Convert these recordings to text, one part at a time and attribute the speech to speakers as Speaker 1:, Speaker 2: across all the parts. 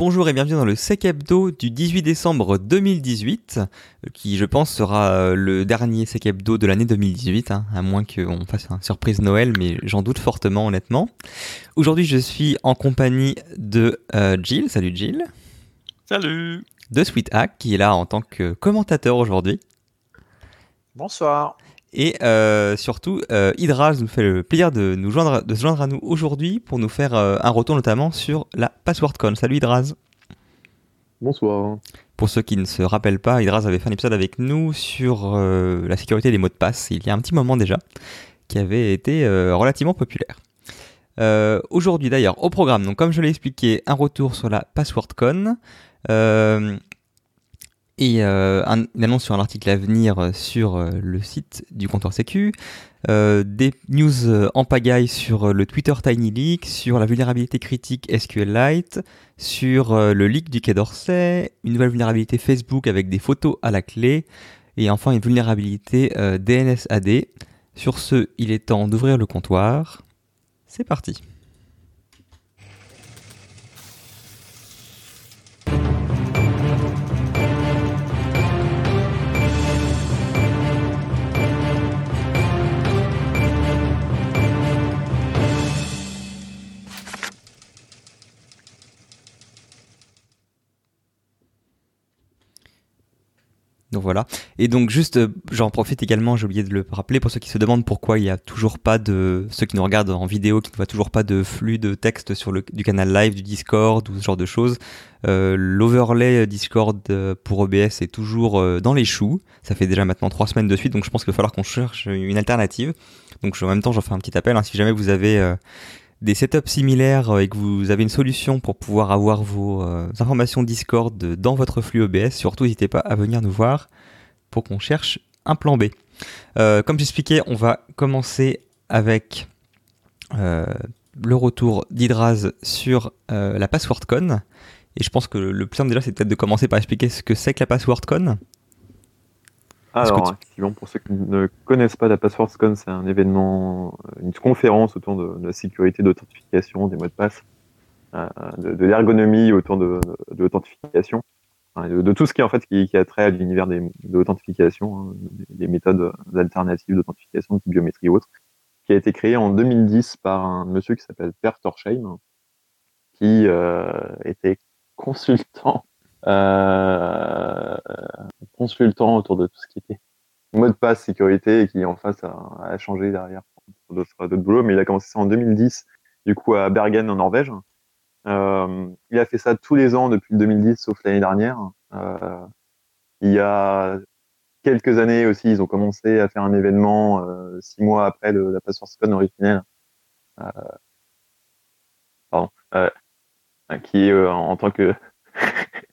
Speaker 1: Bonjour et bienvenue dans le Sec Hebdo du 18 décembre 2018, qui je pense sera euh, le dernier Sec Hebdo de l'année 2018, hein, à moins qu'on fasse une surprise Noël, mais j'en doute fortement honnêtement. Aujourd'hui je suis en compagnie de euh, Jill, salut Jill.
Speaker 2: Salut.
Speaker 1: De Sweet Hack, qui est là en tant que commentateur aujourd'hui.
Speaker 2: Bonsoir.
Speaker 1: Et euh, surtout, euh, Hydra nous fait le plaisir de, nous joindre, de se joindre à nous aujourd'hui pour nous faire euh, un retour notamment sur la PasswordCon. Salut Hydraz.
Speaker 3: Bonsoir.
Speaker 1: Pour ceux qui ne se rappellent pas, Hydraz avait fait un épisode avec nous sur la sécurité des mots de passe il y a un petit moment déjà, qui avait été relativement populaire. aujourd'hui d'ailleurs, au programme, donc comme je l'ai expliqué, un retour sur la PasswordCon et euh, une annonce sur un article à venir euh, sur euh, le site du comptoir Sécu, des news en pagaille sur le Twitter Tiny Leak, sur la vulnérabilité critique SQLite, sur le leak du Quai d'Orsay, une nouvelle vulnérabilité Facebook avec des photos à la clé, et enfin une vulnérabilité DNS-AD. Sur ce, il est temps d'ouvrir le comptoir. C'est parti. Donc voilà. Et donc juste, euh, j'en profite également, j'ai oublié de le rappeler pour ceux qui se demandent pourquoi il n'y a toujours pas de, ceux qui nous regardent en vidéo, qui ne voient toujours pas de flux de texte sur le du canal live du Discord ou ce genre de choses. Euh, L'overlay Discord euh, pour OBS est toujours dans les choux. Ça fait déjà maintenant trois semaines de suite, donc je pense qu'il va falloir qu'on cherche une alternative. Donc en même temps, j'en fais un petit appel. Hein, si jamais vous avez des setups similaires et que vous avez une solution pour pouvoir avoir vos euh, informations Discord dans votre flux OBS, surtout n'hésitez pas à venir nous voir pour qu'on cherche un plan B. Euh, comme j'expliquais, on va commencer avec euh, le retour d'Hydraz sur la PasswordCon. Et je pense que le plus simple déjà, c'est peut-être de commencer par expliquer ce que c'est que la PasswordCon.
Speaker 3: Alors, pour ceux qui ne connaissent pas la PasswordCon, c'est un événement, une conférence autour de, la sécurité d'authentification des mots de passe, euh, de, l'ergonomie autour de, l'authentification, de, tout ce qui en fait qui, a trait à l'univers de l'authentification, hein, des, méthodes alternatives d'authentification, de biométrie ou autre, qui a été créé en 2010 par un monsieur qui s'appelle Per Torsheim, qui euh, était consultant consultant autour de tout ce qui était mot de passe sécurité et qui en face a, changé derrière pour d'autres boulots. Mais il a commencé ça en 2010, du coup à Bergen en Norvège. Euh, il a fait ça tous les ans depuis 2010, sauf l'année dernière. Euh, il y a quelques années aussi, ils ont commencé à faire un événement euh, six mois après la PasswordCon originelle. Euh, pardon, euh, qui en tant que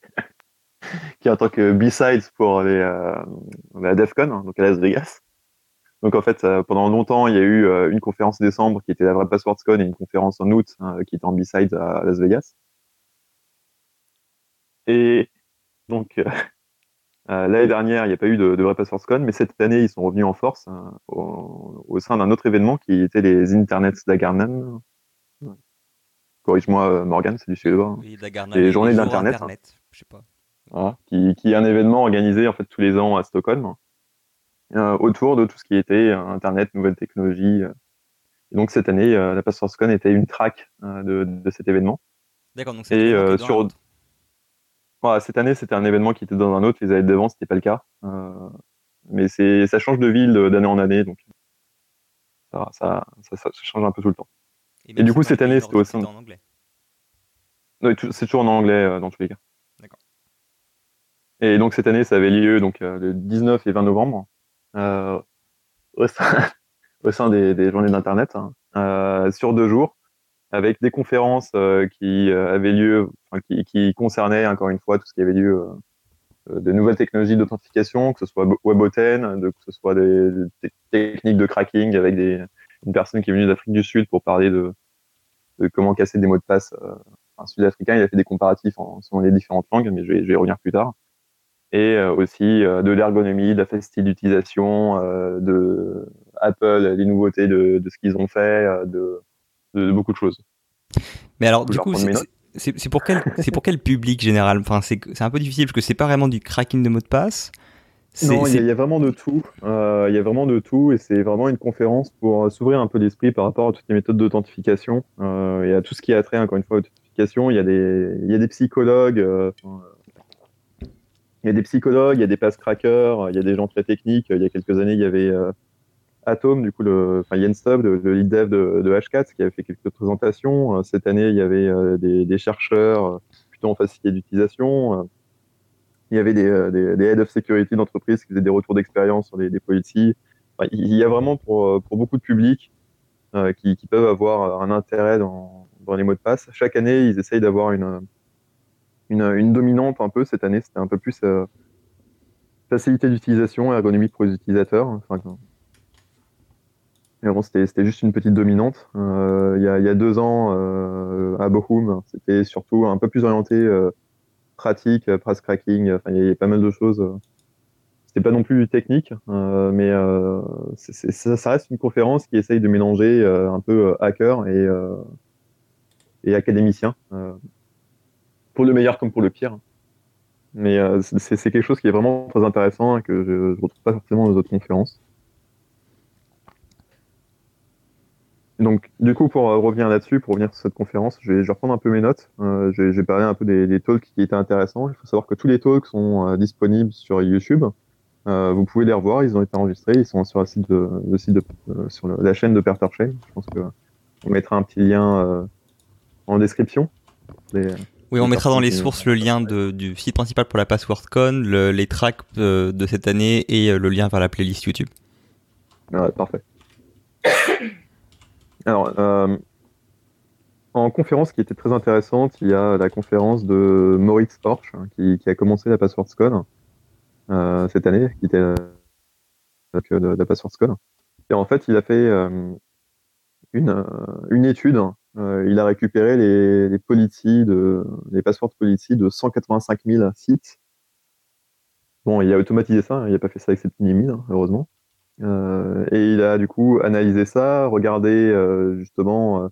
Speaker 3: qui est en tant que B-sides pour les, euh, la DEFCON, hein, donc à Las Vegas. Donc en fait, euh, pendant longtemps, il y a eu euh, une conférence en décembre qui était la vraie PasswordCon et une conférence en août hein, qui était en B-sides à Las Vegas. Et donc l'année dernière, il n'y a pas eu de, de vraie PasswordCon, mais cette année, ils sont revenus en force hein, au, sein d'un autre événement qui était les Internets d'Agarnan. Corrige-moi, Morgan, c'est du suédois.
Speaker 1: Oui, les journées d'Internet. Je sais pas
Speaker 3: qui, qui, est un événement organisé en fait tous les ans à Stockholm euh, autour de tout ce qui était euh, Internet, nouvelles technologies. Euh. Et donc cette année, la PasswordCon était une track de, de, cet événement.
Speaker 1: D'accord, donc
Speaker 3: et sur voilà, cette année, c'était un événement qui était dans un autre. Les années d'avant, c'était pas le cas. mais c'est, ça change de ville d'année en année, donc ça, ça, ça, change un peu tout le temps. Et, du coup, cette année, c'était aussi en anglais. C'est toujours en anglais dans tous les cas. Et donc cette année, ça avait lieu donc euh, le 19 et 20 novembre euh, au sein, au sein des, des journées d'internet hein, euh, sur deux jours, avec des conférences euh, qui euh, avaient lieu, enfin, qui, qui, concernaient encore une fois tout ce qui avait lieu de nouvelles technologies d'authentification, que ce soit WebAuthn, de, que ce soit des, des, techniques de cracking avec des, une personne qui est venue d'Afrique du Sud pour parler de, de comment casser des mots de passe. un sud-africain, il a fait des comparatifs en, selon les différentes langues, mais je vais, je vais y revenir plus tard et euh, aussi euh, de l'ergonomie, de la facilité d'utilisation, euh, de Apple, les nouveautés de, de ce qu'ils ont fait, de, de, beaucoup de choses.
Speaker 1: Mais alors, du coup, c'est pour quel c'est pour quel public général? Enfin, c'est un peu difficile parce que c'est pas vraiment du cracking de mot de passe.
Speaker 3: Non, il y, a vraiment de tout. Euh, il y a vraiment de tout et c'est vraiment une conférence pour s'ouvrir un peu l'esprit par rapport à toutes les méthodes d'authentification euh, et à tout ce qui a trait, encore une fois, à l'authentification. Il y a des, il y a des psychologues. Euh, il y a des psychologues, il y a des pass crackers, il y a des gens très techniques. Il y a quelques années, il y avait Atom, du coup, le, enfin Stubb, le, lead dev de, de, H4, qui avait fait quelques présentations. Cette année, il y avait des, des, chercheurs plutôt en facilité d'utilisation il y avait des, euh, des, des head of security d'entreprise qui faisaient des retours d'expérience sur des, des policies. il y a vraiment pour, euh, beaucoup de publics euh, qui, peuvent avoir un intérêt dans, les mots de passe. Chaque année, ils essayent d'avoir une, une, dominante un peu. Cette année, c'était un peu plus euh, facilité d'utilisation, ergonomique pour les utilisateurs. Enfin, mais bon, c'était juste une petite dominante. Euh, il, y a, y a deux ans, euh, à Bochum, c'était surtout un peu plus orienté pratique, press cracking, enfin, il y, a pas mal de choses. C'était pas non plus technique, mais ça, reste une conférence qui essaye de mélanger un peu hacker et, et académicien, pour le meilleur comme pour le pire. Mais c'est quelque chose qui est vraiment très intéressant et que je ne retrouve pas forcément dans les autres conférences. Donc, du coup, pour euh, revenir là-dessus, pour revenir sur cette conférence, je vais, reprendre un peu mes notes. Euh, je, vais, parler un peu des, talks qui étaient intéressants. Il faut savoir que tous les talks sont euh, disponibles sur YouTube. vous pouvez les revoir, ils ont été enregistrés, ils sont sur, de, le site de, la chaîne de Perter Chain. Je pense qu'on mettra un petit lien en description.
Speaker 1: Oui, on mettra dans les sources le lien du site principal pour la PasswordCon, les tracks de cette année et le lien vers la playlist YouTube.
Speaker 3: Ouais, parfait. Alors, euh, en conférence qui était très intéressante, il y a la conférence de Moritz Porsche hein, qui, a commencé la PasswordScon euh, cette année, qui était euh, de, la PasswordScon. Et en fait, il a fait euh, une, une étude. Il a récupéré les, les policies de les passwords policy de 185 000 sites. Bon, il a automatisé ça, hein, il n'a pas fait ça avec cette mini hein, heureusement. Euh, et il a du coup analysé ça, regardé euh, justement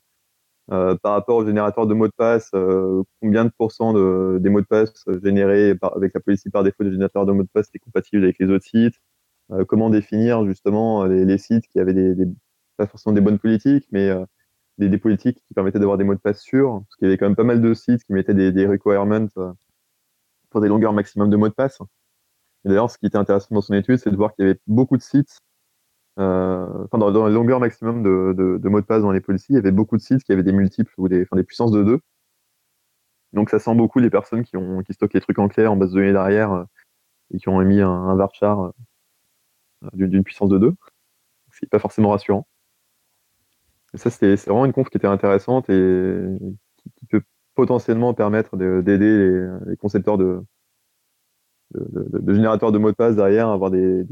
Speaker 3: euh, par rapport au générateur de mots de passe, combien de pourcents de, des mots de passe générés avec la policy par défaut du générateur de mots de passe étaient compatibles avec les autres sites, comment définir justement les, sites qui avaient des, pas forcément des bonnes politiques, mais des, politiques qui permettaient d'avoir des mots de passe sûrs, parce qu'il y avait quand même pas mal de sites qui mettaient des, requirements pour des longueurs maximum de mots de passe. Et d'ailleurs, ce qui était intéressant dans son étude, c'est de voir qu'il y avait beaucoup de sites euh, dans, dans, les longueurs maximum de, mots de passe dans les policies, il y avait beaucoup de sites qui avaient des multiples ou des, enfin, puissances de 2. Donc ça sent beaucoup les personnes qui, stockent les trucs en clair en base de données derrière euh, et qui ont émis un, varchar euh, d'une puissance de 2. C'est pas forcément rassurant. C'est vraiment une conf qui était intéressante et qui, peut potentiellement permettre d'aider les, concepteurs de, générateurs de mots de passe derrière avoir des,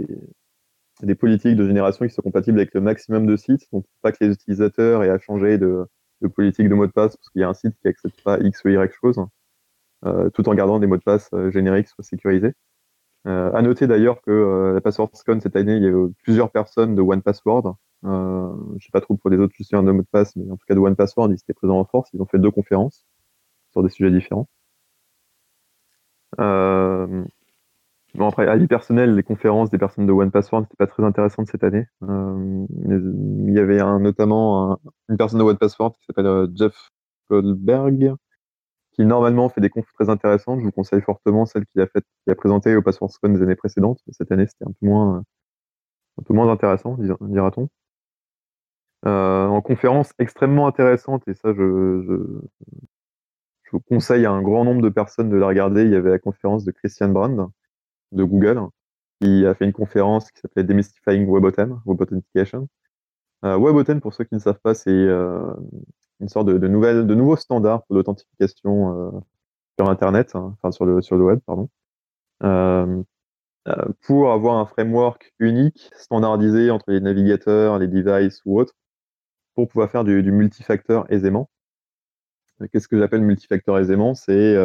Speaker 3: politiques de génération qui sont compatibles avec le maximum de sites, donc pas que les utilisateurs aient à changer de, politique de mot de passe parce qu'il y a un site qui n'accepte pas X ou Y chose, euh, tout en gardant des mots de passe euh, génériques soit sécurisés. Euh, à noter d'ailleurs que euh, la PasswordScon cette année, il y a eu plusieurs personnes de OnePassword. Euh, je sais pas trop pour les autres gestionnaires de mots de passe, mais en tout cas de OnePassword, ils étaient présents en force. Ils ont fait deux conférences sur des sujets différents. Euh, Bon, après, avis personnel, les conférences des personnes de One Password n'étaient pas très intéressantes cette année. Euh, il y avait notamment une personne de One Password qui s'appelle euh, Jeff Goldberg, qui normalement fait des confs très intéressantes. Je vous conseille fortement celle qu'il a fait, qui a présenté au PasswordScon des années précédentes. Mais cette année, c'était un peu moins intéressant, dira-t-on. Euh, en conférence extrêmement intéressante, et ça, je, conseille à un grand nombre de personnes de la regarder. Il y avait la conférence de Christian Brand, de Google qui a fait une conférence qui s'appelait Demystifying WebAuthn, Web Authentication. Euh, WebAuthn, pour ceux qui ne savent pas, c'est euh, une sorte de, nouvelle, de nouveau standard pour l'authentification euh, sur Internet, hein, enfin sur le, sur le web, pardon, pour avoir un framework unique, standardisé entre les navigateurs, les devices ou autres, pour pouvoir faire du, multifacteur aisément. Qu'est-ce que j'appelle multifacteur aisément? C'est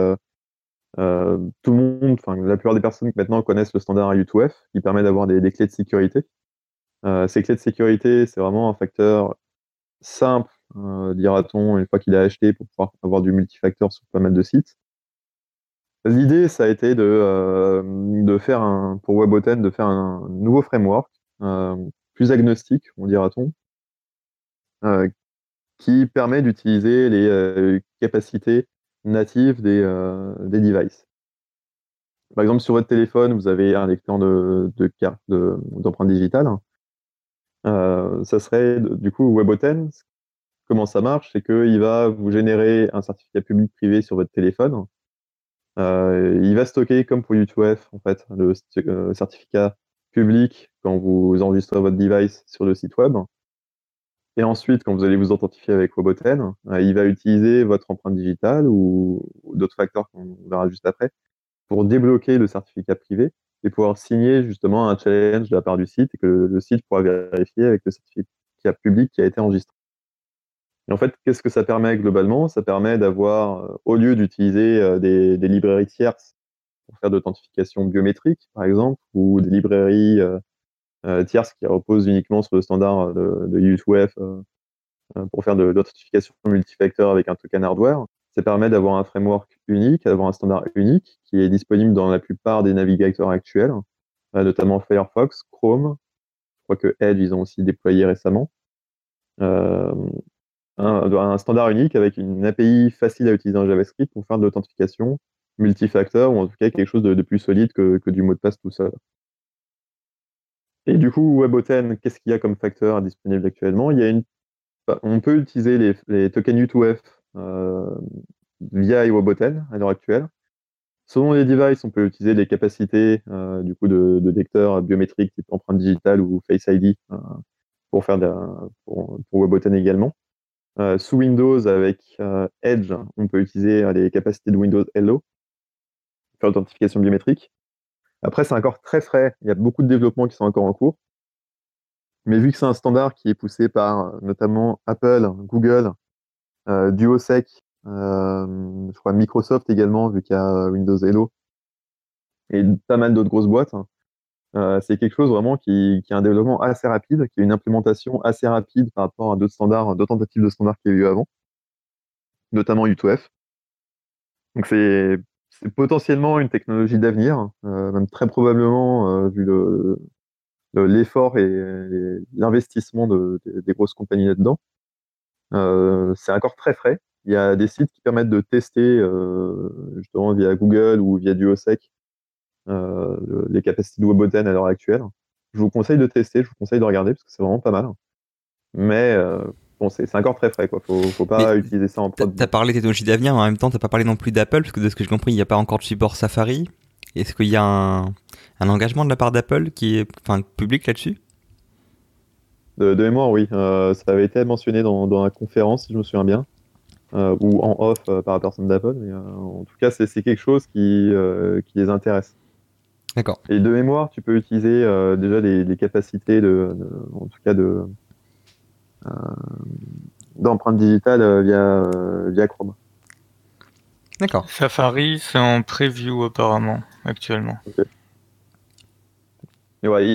Speaker 3: euh, tout le monde, enfin la plupart des personnes maintenant connaissent le standard U2F qui permet d'avoir des, clés de sécurité. Euh, ces clés de sécurité, c'est vraiment un facteur simple dira-t-on, une fois qu'il a acheté pour pouvoir avoir du multifacteur sur pas mal de sites. L'idée, ça a été de, de faire un, pour WebAuthn, de faire un nouveau framework, plus agnostique, on dira-t-on, qui permet d'utiliser les capacités natives des, des devices. Par exemple, sur votre téléphone, vous avez un lecteur de, de carte d'empreinte digitale. Euh, ça serait du coup WebAuthn. Comment ça marche C'est qu'il va vous générer un certificat public privé sur votre téléphone. Euh, il va stocker, comme pour U2F, en fait, le euh, certificat public quand vous enregistrez votre device sur le site web. Et ensuite, quand vous allez vous authentifier avec WebAuthn, il va utiliser votre empreinte digitale ou d'autres facteurs qu'on verra juste après pour débloquer le certificat privé et pouvoir signer justement un challenge de la part du site et que le site pourra vérifier avec le certificat public qui a été enregistré. Et en fait, qu'est-ce que ça permet globalement? Ça permet d'avoir, euh, au lieu d'utiliser euh, des, librairies tierces pour faire de l'authentification biométrique, par exemple, ou des librairies euh, tierces qui reposent uniquement sur le standard de, de U2F pour faire de l'authentification multifacteur avec un token hardware, ça permet d'avoir un framework unique, d'avoir un standard unique qui est disponible dans la plupart des navigateurs actuels, euh, notamment Firefox, Chrome. Je crois que Edge, ils ont aussi déployé récemment. Euh, un, standard unique avec une API facile à utiliser en JavaScript pour faire de l'authentification multifacteur ou en tout cas quelque chose de, plus solide que, du mot de passe tout seul. Et du coup, WebAuthn, qu'est-ce qu'il y a comme facteur disponible actuellement? Une, On peut utiliser les, tokens U2F euh, via iWebAuthn à l'heure actuelle. Selon les devices, on peut utiliser les capacités euh, du coup de, lecteurs biométriques type empreinte digitale ou Face ID euh, pour faire de, WebAuthn également. sous Windows avec Edge, on peut utiliser les capacités de Windows Hello pour l'authentification biométrique. Après, c'est encore très frais. Il y a beaucoup de développements qui sont encore en cours. Mais vu que c'est un standard qui est poussé par notamment Apple, Google, euh, DuoSec, euh, je crois Microsoft également, vu qu'il y a Windows Hello, et pas mal d'autres grosses boîtes. Euh, c'est quelque chose vraiment qui, qui, a un développement assez rapide, qui a une implémentation assez rapide par rapport à d'autres standards, d'autres tentatives de standards qu'il y a eu avant, notamment U2F. Donc c'est potentiellement une technologie d'avenir, même très probablement vu l'effort et, l'investissement des grosses compagnies là-dedans. Euh, c'est encore très frais. Il y a des sites qui permettent de tester euh, justement via Google ou via Duosec euh, les capacités de WebAuthn à l'heure actuelle. Je vous conseille de tester, je vous conseille de regarder parce que c'est vraiment pas mal. Mais bon, c'est encore très frais, quoi. Faut, faut pas utiliser ça en prod.
Speaker 1: T'as parlé des technologies d'avenir, mais en même temps, t'as pas parlé non plus d'Apple, parce que de ce que j'ai compris, il n'y a pas encore de support Safari. Est-ce qu'il y a un, un, engagement de la part d'Apple qui est enfin, public là-dessus?
Speaker 3: De, mémoire, oui. Euh, ça avait été mentionné dans, la conférence, si je me souviens bien, euh, ou en off euh, par la personne d'Apple. Mais en tout cas, c'est quelque chose qui, qui les intéresse.
Speaker 1: D'accord.
Speaker 3: Et de mémoire, tu peux utiliser déjà les, capacités de, en tout cas de d'empreinte digitale via via Chrome.
Speaker 1: D'accord.
Speaker 2: Safari, c'est en preview apparemment actuellement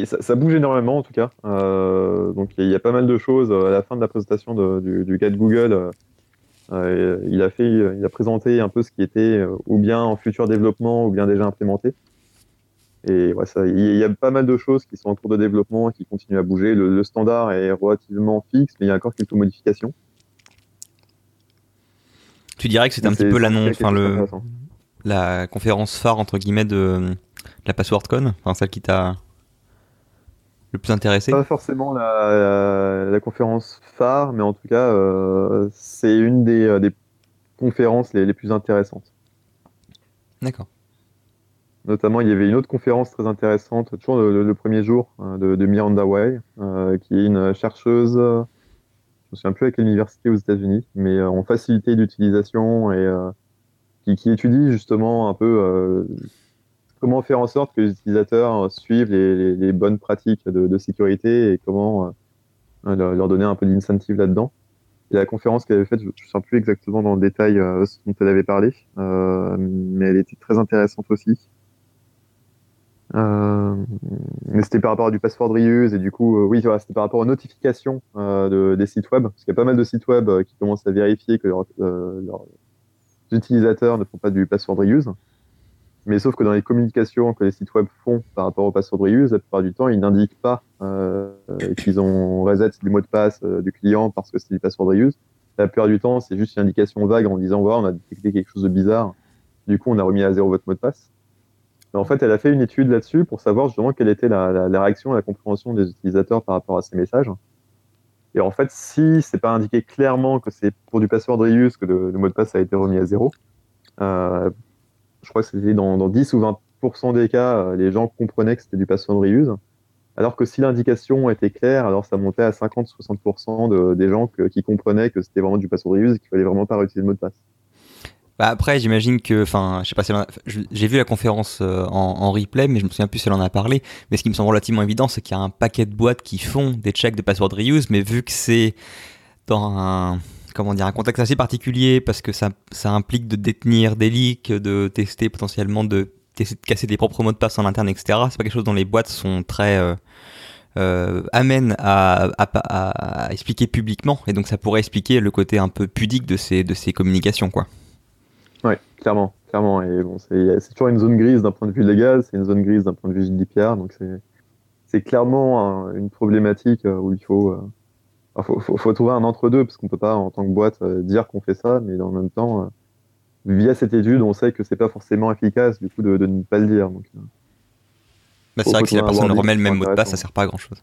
Speaker 3: ça, bouge énormément en tout cas. Euh, donc il y, a pas mal de choses. À la fin de la présentation du, du, de Google, euh, il, a fait, il a présenté un peu ce qui était euh, ou bien en futur développement ou bien déjà implémenté. Et il y a pas mal de choses qui sont en cours de développement et qui continuent à bouger. Le, standard est relativement fixe, mais il y a encore quelques modifications.
Speaker 1: Tu dirais que c'est un petit peu l'annonce, enfin le, la conférence phare entre guillemets de la PasswordCon, enfin celle qui t'a le plus intéressé
Speaker 3: Pas forcément la, conférence phare, mais en tout cas, euh, c'est une des, euh, conférences les, plus intéressantes.
Speaker 1: D'accord.
Speaker 3: Notamment, il y avait une autre conférence très intéressante, toujours le, premier jour, hein, de, Miranda Way, euh, qui est une chercheuse, je ne me souviens plus à quelle université aux États-Unis, mais en facilité d'utilisation et qui, étudie justement un peu comment faire en sorte que les utilisateurs suivent les, bonnes pratiques de, sécurité et comment euh, leur, donner un peu d'incentive là-dedans. Et la conférence qu'elle avait faite, je ne souviens plus exactement dans le détail euh, ce dont elle avait parlé, euh, mais elle était très intéressante aussi. Mais c'était par rapport à du password reuse et du coup, oui, c'était par rapport aux notifications de, des sites web, parce qu'il y a pas mal de sites web qui commencent à vérifier que leurs utilisateurs ne font pas du password reuse. Mais sauf que dans les communications que les sites web font par rapport au password reuse, la plupart du temps, ils n'indiquent pas euh, qu'ils ont reset des mots de passe euh, du client parce que c'est du password reuse. La plupart du temps, c'est juste une indication vague en disant voilà, on a détecté quelque chose de bizarre. Du coup, on a remis à zéro votre mot de passe. En fait, elle a fait une étude là-dessus pour savoir justement quelle était la, réaction et la compréhension des utilisateurs par rapport à ces messages. Et en fait, si c'est pas indiqué clairement que c'est pour du password reuse que le, mot de passe a été remis à zéro, euh, je crois que c'était dans, dans, 10 ou 20% des cas, euh, les gens comprenaient que c'était du password reuse. Alors que si l'indication était claire, alors ça montait à 50-60% de, des gens qui comprenaient que c'était vraiment du password reuse et qu'il fallait vraiment pas réutiliser le mot de passe.
Speaker 1: Bah après, j'imagine que, enfin, je sais pas si j'ai vu la conférence euh, en, replay, mais je me souviens plus si elle en a parlé. Mais ce qui me semble relativement évident, c'est qu'il y a un paquet de boîtes qui font des checks de password reuse, mais vu que c'est dans un, comment dire, un contexte assez particulier, parce que ça, ça implique de détenir des leaks, de tester potentiellement, de de casser des propres mots de passe en interne, etc. C'est pas quelque chose dont les boîtes sont très euh, euh, amènent à, à, à, expliquer publiquement, et donc ça pourrait expliquer le côté un peu pudique de ces, de ces communications, quoi.
Speaker 3: Ouais, clairement, clairement. Et bon, c'est toujours une zone grise d'un point de vue légal, c'est une zone grise d'un point de vue GDPR, donc c'est clairement une problématique euh, où il faut, euh, faut, faut, trouver un entre-deux, parce qu'on peut pas, en tant que boîte, euh, dire qu'on fait ça, mais en même temps, via cette étude, on sait que c'est pas forcément efficace, du coup, de, de ne pas le dire. Donc,
Speaker 1: bah, c'est vrai que si la personne remet le même mot de passe, ça sert pas à grand chose.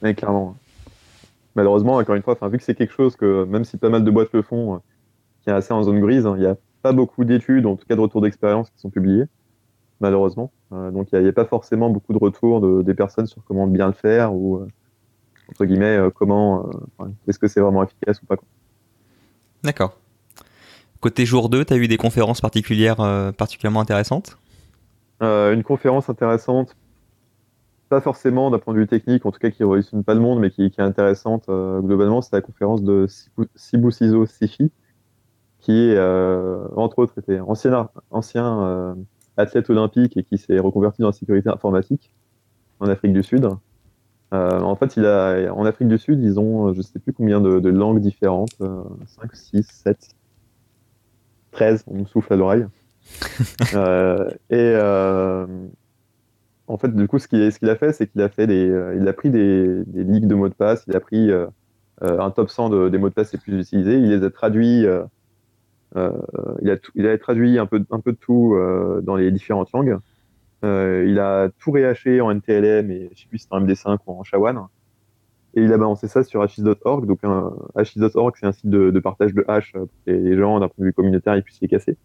Speaker 3: Mais clairement. Malheureusement, encore une fois, vu que c'est quelque chose que, même si pas mal de boîtes le font, qui est assez en zone grise, hein, il y a pas beaucoup d'études, en tout cas de retours d'expérience qui sont publiés, malheureusement. Euh, donc il n'y a, pas forcément beaucoup de retours de, des personnes sur comment bien le faire ou, euh, entre guillemets, euh, comment, est-ce que c'est vraiment efficace ou pas.
Speaker 1: D'accord. Côté jour 2, tu as eu des conférences particulières particulièrement intéressantes?
Speaker 3: Une conférence intéressante, pas forcément d'un point de vue technique, en tout cas qui ne réussit pas le monde, mais qui, est intéressante globalement, c'est la conférence de Sibu Sizo Sifi, qui, euh, entre autres, était ancien, ancien euh, athlète olympique et qui s'est reconverti dans la sécurité informatique en Afrique du Sud. Euh, en fait, il a, en Afrique du Sud, ils ont, je sais plus combien de, de langues différentes, 5, 6, 7, 13, on me souffle à l'oreille. et en fait, du coup, ce qu'il ce a fait, c'est qu'il a fait des, il a pris des, des ligues de mots de passe, il a pris un top 100 de, des mots de passe les plus utilisés, il les a traduits euh, il, a il a traduit un peu, de tout euh, dans les différentes langues. Euh, il a tout réhaché en NTLM et je sais plus si c'est en MD5 ou en SHA-1. Et il a balancé ça sur his.org. Donc, his.org, c'est un site de, partage de hash pour que les gens, d'un point de vue communautaire, ils puissent les casser.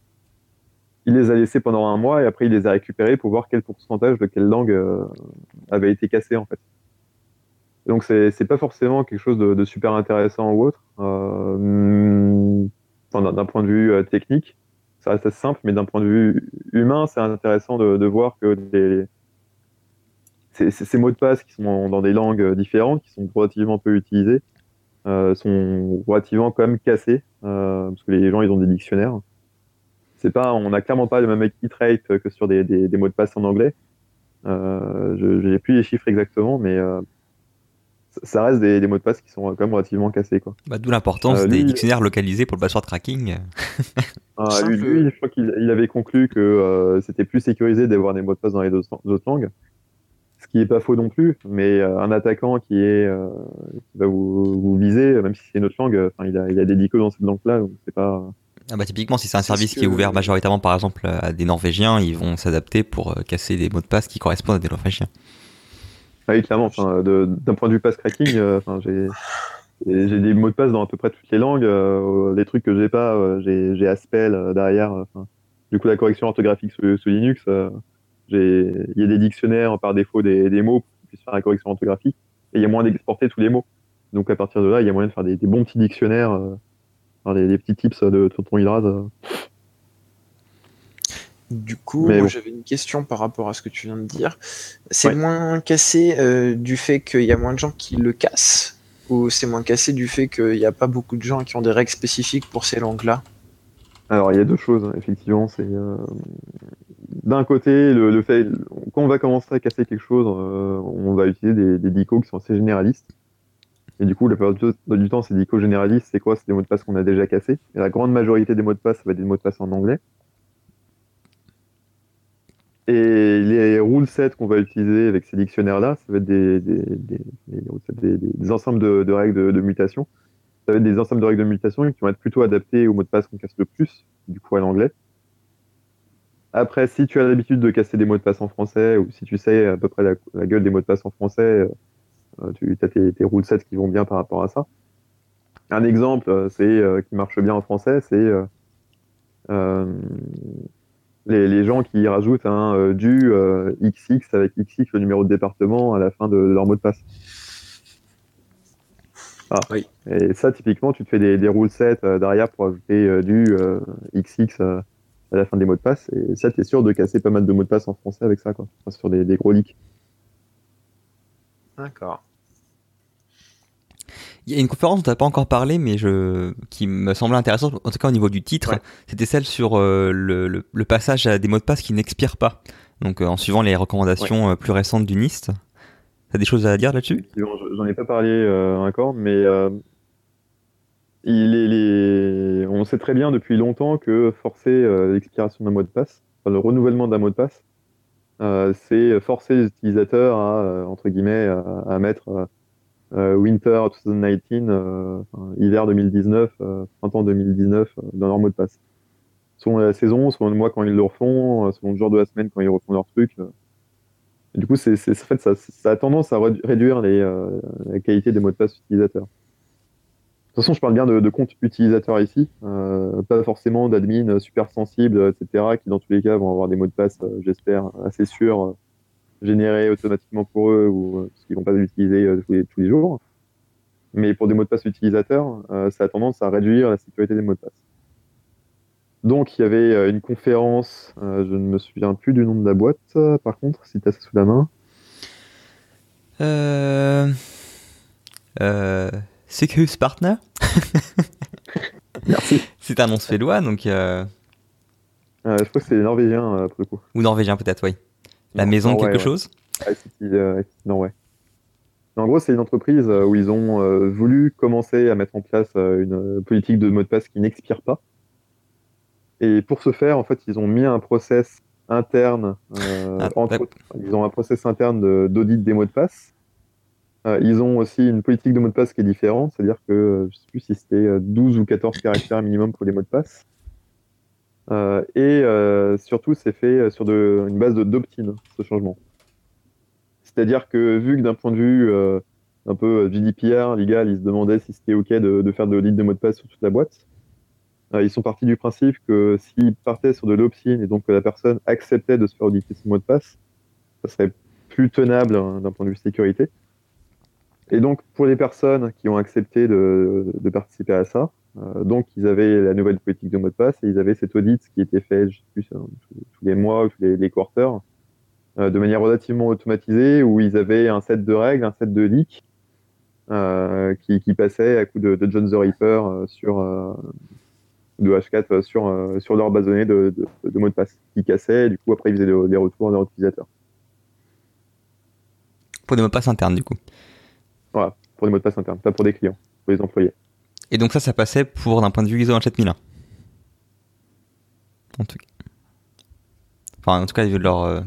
Speaker 3: Il les a laissés pendant un mois et après, il les a récupérés pour voir quel pourcentage de quelle langue euh, avait été cassé, en fait. Donc, c'est pas forcément quelque chose de, super intéressant ou autre. Euh, d'un point de vue euh, technique, ça reste assez simple, mais d'un point de vue humain, c'est intéressant de, voir que ces, mots de passe qui sont dans des langues différentes, qui sont relativement peu utilisés, euh, sont relativement quand même cassés, euh, parce que les gens ils ont des dictionnaires. C'est pas, on n'a clairement pas le même hit rate que sur des, mots de passe en anglais. je n'ai plus les chiffres exactement, mais ça reste des, mots de passe qui sont quand même relativement cassés. Quoi.
Speaker 1: Bah, D'où l'importance euh, des dictionnaires localisés pour le password tracking.
Speaker 3: ah, lui, je crois qu'il il avait conclu que euh, c'était plus sécurisé d'avoir des mots de passe dans les autres, langues. Ce qui n'est pas faux non plus, mais euh, un attaquant qui, est, qui va vous, vous, viser, même si c'est une autre langue, il a, il a des dicos dans cette langue-là, donc c'est pas.
Speaker 1: Ah bah typiquement, si c'est un service qui est ouvert majoritairement par exemple à des Norvégiens, ils vont s'adapter pour casser des mots de passe qui correspondent à des Norvégiens.
Speaker 3: Ah oui, clairement. D'un point de vue pass cracking, euh, j'ai j'ai des mots de passe dans à peu près toutes les langues. Euh, les trucs que j'ai pas, euh, j'ai Aspel derrière. du coup, la correction orthographique sous, Linux, il y a des dictionnaires par défaut des, des mots pour puisse faire la correction orthographique. Et il y a moyen d'exporter tous les mots. Donc à partir de là, il y a moyen de faire des, bons petits dictionnaires, des, des, petits tips de tonton Hydraz.
Speaker 4: Du coup, j'avais une question par rapport à ce que tu viens de dire. C'est moins cassé euh, du fait qu'il y a moins de gens qui le cassent? Ou c'est moins cassé du fait qu'il n'y a pas beaucoup de gens qui ont des règles spécifiques pour ces langues-là?
Speaker 3: Alors, il y a deux choses, hein, effectivement. C'est euh, d'un côté le, fait, quand on va commencer à casser quelque chose, on va utiliser des, des DICO qui sont assez généralistes. Et du coup, la plupart du temps, ces DICO généralistes, c'est quoi? C'est des mots de passe qu'on a déjà cassés. Et la grande majorité des mots de passe, ça va être des mots de passe en anglais. Et les rule sets qu'on va utiliser avec ces dictionnaires-là, ça va être des, ensembles de, règles de, mutation. Ça va être des ensembles de règles de mutation qui vont être plutôt adaptés aux mots de passe qu'on casse le plus, du coup à l'anglais. Après, si tu as l'habitude de casser des mots de passe en français, ou si tu sais à peu près la, gueule des mots de passe en français, euh, tu as tes, tes rule qui vont bien par rapport à ça. Un exemple, euh, euh, qui marche bien en français, c'est les, les, gens qui rajoutent un euh, du XX avec XX le numéro de département à la fin de, leur mot de passe. Ah. Oui. Et ça, typiquement, tu te fais des, des rule sets derrière pour ajouter du XX à la fin des mots de passe. Et ça, tu es sûr de casser pas mal de mots de passe en français avec ça, quoi. sur des, des gros leaks.
Speaker 4: D'accord.
Speaker 1: Il y a une conférence dont tu n'as pas encore parlé, mais je... qui me semblait intéressante, en tout cas au niveau du titre. C'était celle sur euh, le, le, passage à des mots de passe qui n'expirent pas. Donc euh, en suivant les recommandations euh, plus récentes du NIST. Tu as des choses à dire là-dessus?
Speaker 3: J'en ai pas parlé encore, mais il est, on sait très bien depuis longtemps que forcer l'expiration d'un mot de passe, enfin, le renouvellement d'un mot de passe, c'est forcer les utilisateurs à, entre guillemets, à mettre winter 2019, euh, hiver 2019, euh, printemps 2019 dans leur mot de passe. Selon la saison, selon le mois quand ils le refont, selon le jour de la semaine quand ils refont leur truc. du coup, ça, a tendance à réduire les, la qualité des mots de passe utilisateurs. De toute façon, je parle bien de, de comptes utilisateurs ici, euh, pas forcément d'admins super sensibles, etc., qui dans tous les cas vont avoir des mots de passe, j'espère, assez sûrs générés automatiquement pour eux ou euh, parce qu'ils vont pas l'utiliser euh, tous, les, jours. Mais pour des mots de passe utilisateurs, euh, ça a tendance à réduire la sécurité des mots de passe. Donc il y avait une conférence, je ne me souviens plus du nom de la boîte, par contre, si tu as ça sous la main.
Speaker 1: Euh... Partner
Speaker 3: Merci.
Speaker 1: C'est un nom suédois, donc...
Speaker 3: je crois que c'est norvégien, pour le coup.
Speaker 1: Ou norvégien, peut-être, oui. La maison quelque chose
Speaker 3: euh, Non, ouais. En gros, c'est une entreprise euh, où ils ont euh, voulu commencer à mettre en place une politique de mot de passe qui n'expire pas. Et pour ce faire, en fait, ils ont mis un process interne, ah, entre ils ont un process interne d'audit des mots de passe. ils ont aussi une politique de mot de passe qui est différente, c'est-à-dire que je ne sais plus si c'était 12 ou 14 caractères minimum pour les mots de passe. Euh, et euh, surtout, c'est fait sur de, une base de d'opt-in, ce changement. C'est-à-dire que vu que d'un point de vue euh, un peu GDPR, légal, ils se demandaient si c'était OK de, faire de l'audit de mot de passe sur toute la boîte, ils sont partis du principe que s'ils partaient sur de l'opt-in et donc que la personne acceptait de se faire auditer son mot de passe, ça serait plus tenable hein, d'un point de vue sécurité. Et donc, pour les personnes qui ont accepté de, participer à ça, euh, donc, ils avaient la nouvelle politique de mot de passe et ils avaient cet audit qui était fait, je sais plus, tous, les mois ou tous les, les quarters, euh, de manière relativement automatisée, où ils avaient un set de règles, un set de leaks euh, qui, qui passait à coup de, de John the Ripper sur de H4 sur, sur leur base de données de, de, de mots de passe qui cassaient. Et du coup, après, ils faisaient des retours à leurs utilisateurs.
Speaker 1: Pour des mots de passe internes, du coup.
Speaker 3: Voilà, pour des mots de passe internes, pas pour des clients, pour les employés.
Speaker 1: Et donc ça, ça passait pour d'un point de vue ISO 27001. En tout cas. Enfin, en tout cas, de leur. Euh.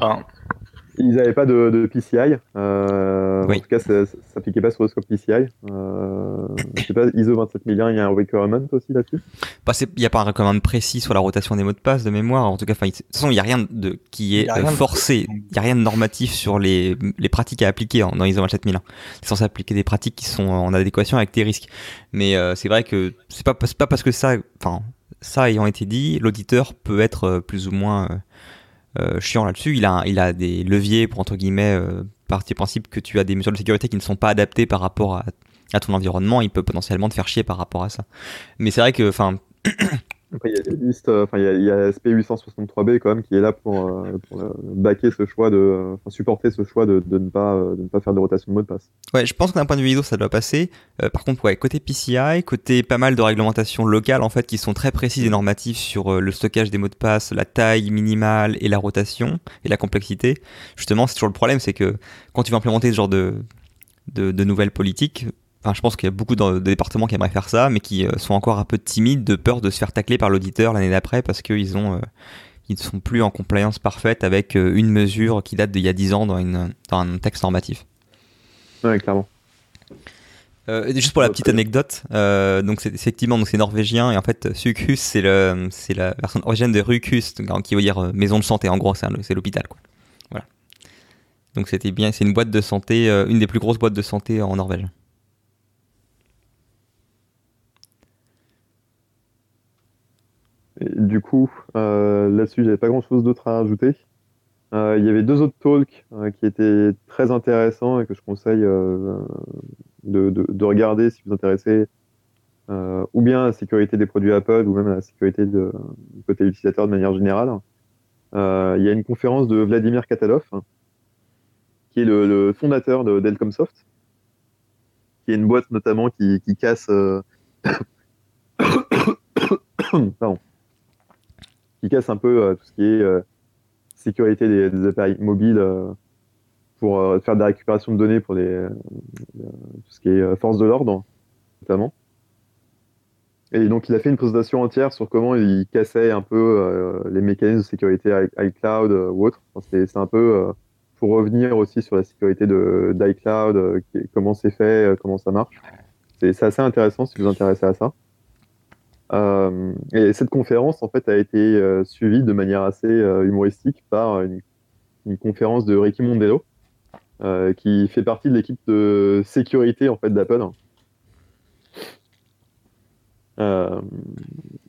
Speaker 3: Ils n'avaient pas de, de PCI. Euh, En tout cas, ça ne s'appliquait pas sur le scope PCI. Euh, je sais pas, ISO 27001, il y a un requirement aussi là-dessus?
Speaker 1: Bah, Il n'y a pas un requirement précis sur la rotation des mots de passe de mémoire. En tout cas, de toute façon, il n'y a rien de, qui est euh, forcé. Il n'y a rien de normatif sur les, les pratiques à appliquer dans ISO 27001. C'est censé appliquer des pratiques qui sont en adéquation avec tes risques. Mais euh, c'est vrai que c'est pas, pas parce que ça, enfin, ça ayant été dit, l'auditeur peut être plus ou moins euh, chiant là-dessus. Il a, il a des leviers pour, entre guillemets, euh, partir du principe que tu as des mesures de sécurité qui ne sont pas adaptées par rapport à, à ton environnement. Il peut potentiellement te faire chier par rapport à ça. Mais c'est vrai que, enfin,
Speaker 3: Après, il y a des listes, enfin, il y a, SP863B quand même qui est là pour, backer ce choix de, supporter ce choix de, ne pas, ne pas faire de rotation de mot de passe.
Speaker 1: Ouais, je pense que d'un point de vue vidéo, ça doit passer. par contre, côté PCI, côté pas mal de réglementations locales en fait qui sont très précises et normatives sur le stockage des mots de passe, la taille minimale et la rotation et la complexité. Justement, c'est toujours le problème, c'est que quand tu vas implémenter ce genre de, de, nouvelles politiques, enfin, je pense qu'il y a beaucoup de, départements qui aimeraient faire ça, mais qui euh, sont encore un peu timides de peur de se faire tacler par l'auditeur l'année d'après parce qu'ils ont, euh, ils ne sont plus en compliance parfaite avec euh, une mesure qui date d'il y a 10 ans dans, une, dans un texte normatif.
Speaker 3: Oui, clairement.
Speaker 1: juste pour la petite anecdote, donc c'est effectivement donc c'est norvégien et en fait Sucus c'est le c'est la version origine de Rucus qui veut dire maison de santé en gros c'est l'hôpital quoi. Donc c'était bien, c'est une boîte de santé, une des plus grosses boîtes de santé en Norvège.
Speaker 3: Du coup, euh, là-dessus, j'avais pas grand-chose d'autre à rajouter. Euh, il y avait deux autres talks qui étaient très intéressants et que je conseille de, regarder si vous intéressez ou bien à la sécurité des produits Apple ou même à la sécurité du côté utilisateur de manière générale. il y a une conférence de Vladimir Katalov qui est le, fondateur de Delcomsoft, qui est une boîte notamment qui, casse. Euh, qui casse un peu euh, tout ce qui est euh, sécurité des, appareils mobiles pour faire de la récupération de données pour tout ce qui est force de l'ordre, notamment. Et donc, il a fait une présentation entière sur comment il cassait un peu les mécanismes de sécurité iCloud ou autre. c'est un peu pour revenir aussi sur la sécurité d'iCloud, euh, comment c'est fait, euh, comment ça marche. C'est assez intéressant si vous vous intéressez à ça. Euh, et cette conférence, en fait, a été suivie de manière assez humoristique par une, conférence de Ricky Mondello, qui fait partie de l'équipe de sécurité en fait d'Apple.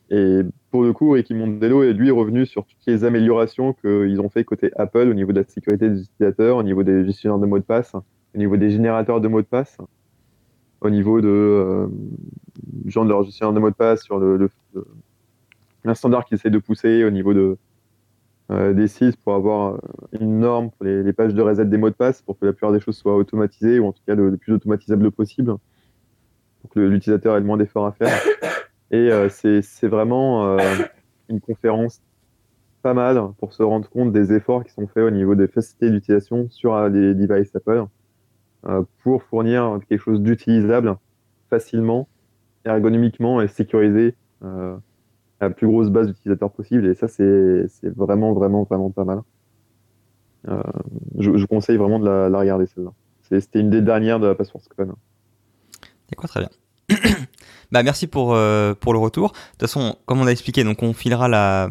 Speaker 3: et pour le coup, Ricky Mondello est lui revenu sur toutes les améliorations qu'ils ont fait côté Apple au niveau de la sécurité des utilisateurs, au niveau des gestionnaires de mots de passe, au niveau des générateurs de mots de passe, au niveau de, euh, genre de leur de mots de passe, sur le, le, standard qu'ils essaient de pousser au niveau de, euh, des sites pour avoir une norme pour les, pages de reset des mots de passe pour que la plupart des choses soient automatisées ou en tout cas le, le plus automatisable possible pour que l'utilisateur ait le moins d'efforts à faire. Et euh, c'est vraiment euh, une conférence pas mal pour se rendre compte des efforts qui sont faits au niveau des facilités d'utilisation sur les devices Apple euh, pour fournir quelque chose d'utilisable facilement, ergonomiquement et sécurisé à la plus grosse base d'utilisateurs possible. Et ça, c'est vraiment, vraiment, vraiment pas mal. je, je, conseille vraiment de la, regarder, celle-là. C'était une des dernières de la Password
Speaker 1: D'accord, très bien. Bah, merci pour, euh, pour le retour. De toute façon, comme on a expliqué, donc on filera la,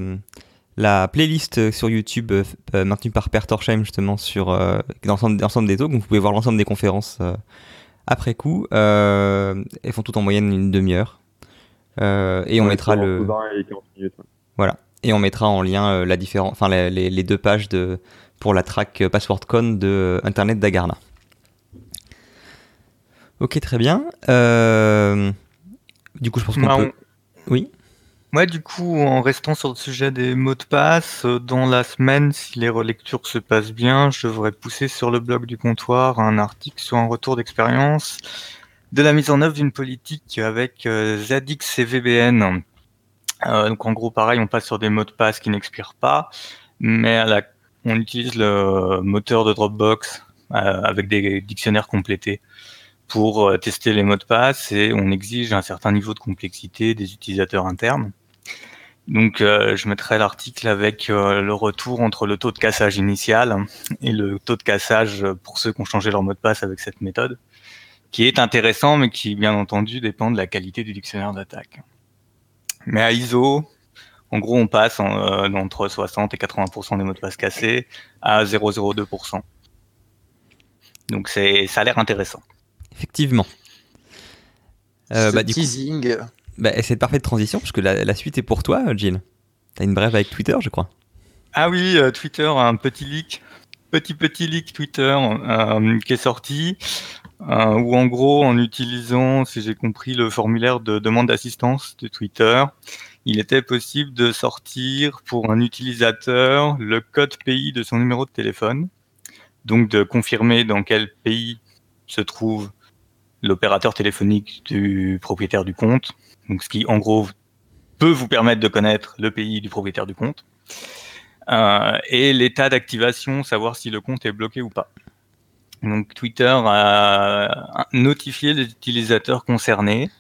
Speaker 1: la playlist sur YouTube euh, maintenue par Per Torsheim justement sur euh, l'ensemble des talks. Donc vous pouvez voir l'ensemble des conférences après coup. elles font toutes en moyenne une demi-heure. et on mettra le. Voilà. Et on mettra en lien la enfin les, les, deux pages de pour la track PasswordCon de Internet d'Agarna. Ok, très bien. Euh, du coup, je pense qu'on bah, peut... Oui
Speaker 2: Ouais, du coup, en restant sur le sujet des mots de passe, euh, dans la semaine, si les relectures se passent bien, je devrais pousser sur le blog du comptoir un article sur un retour d'expérience de la mise en œuvre d'une politique avec euh, ZX et VBN. Euh, donc en gros, pareil, on passe sur des mots de passe qui n'expirent pas, mais on utilise le moteur de Dropbox avec des dictionnaires complétés pour euh, tester les mots de passe et on exige un certain niveau de complexité des utilisateurs internes. Donc euh, je mettrai l'article avec euh, le retour entre le taux de cassage initial et le taux de cassage pour ceux qui ont changé leur mot de passe avec cette méthode, qui est intéressant mais qui bien entendu dépend de la qualité du dictionnaire d'attaque. Mais à ISO, en gros on passe en, entre 60 et 80% des mots de passe cassés à 0,02%. Donc ça a l'air intéressant.
Speaker 1: Effectivement.
Speaker 4: Euh, bah, teasing.
Speaker 1: bah, c'est une parfaite transition, parce que la, suite est pour toi, Jill. T'as une brève avec Twitter, je crois.
Speaker 2: Ah oui, euh, Twitter a un petit leak, petit petit leak Twitter euh, qui est sorti, où en gros, en utilisant, si j'ai compris, le formulaire de demande d'assistance de Twitter, il était possible de sortir pour un utilisateur le code pays de son numéro de téléphone, donc de confirmer dans quel pays se trouve l'opérateur téléphonique du propriétaire du compte, donc ce qui en gros peut vous permettre de connaître le pays du propriétaire du compte, euh, et l'état d'activation, savoir si le compte est bloqué ou pas. Donc Twitter a notifié les utilisateurs concernés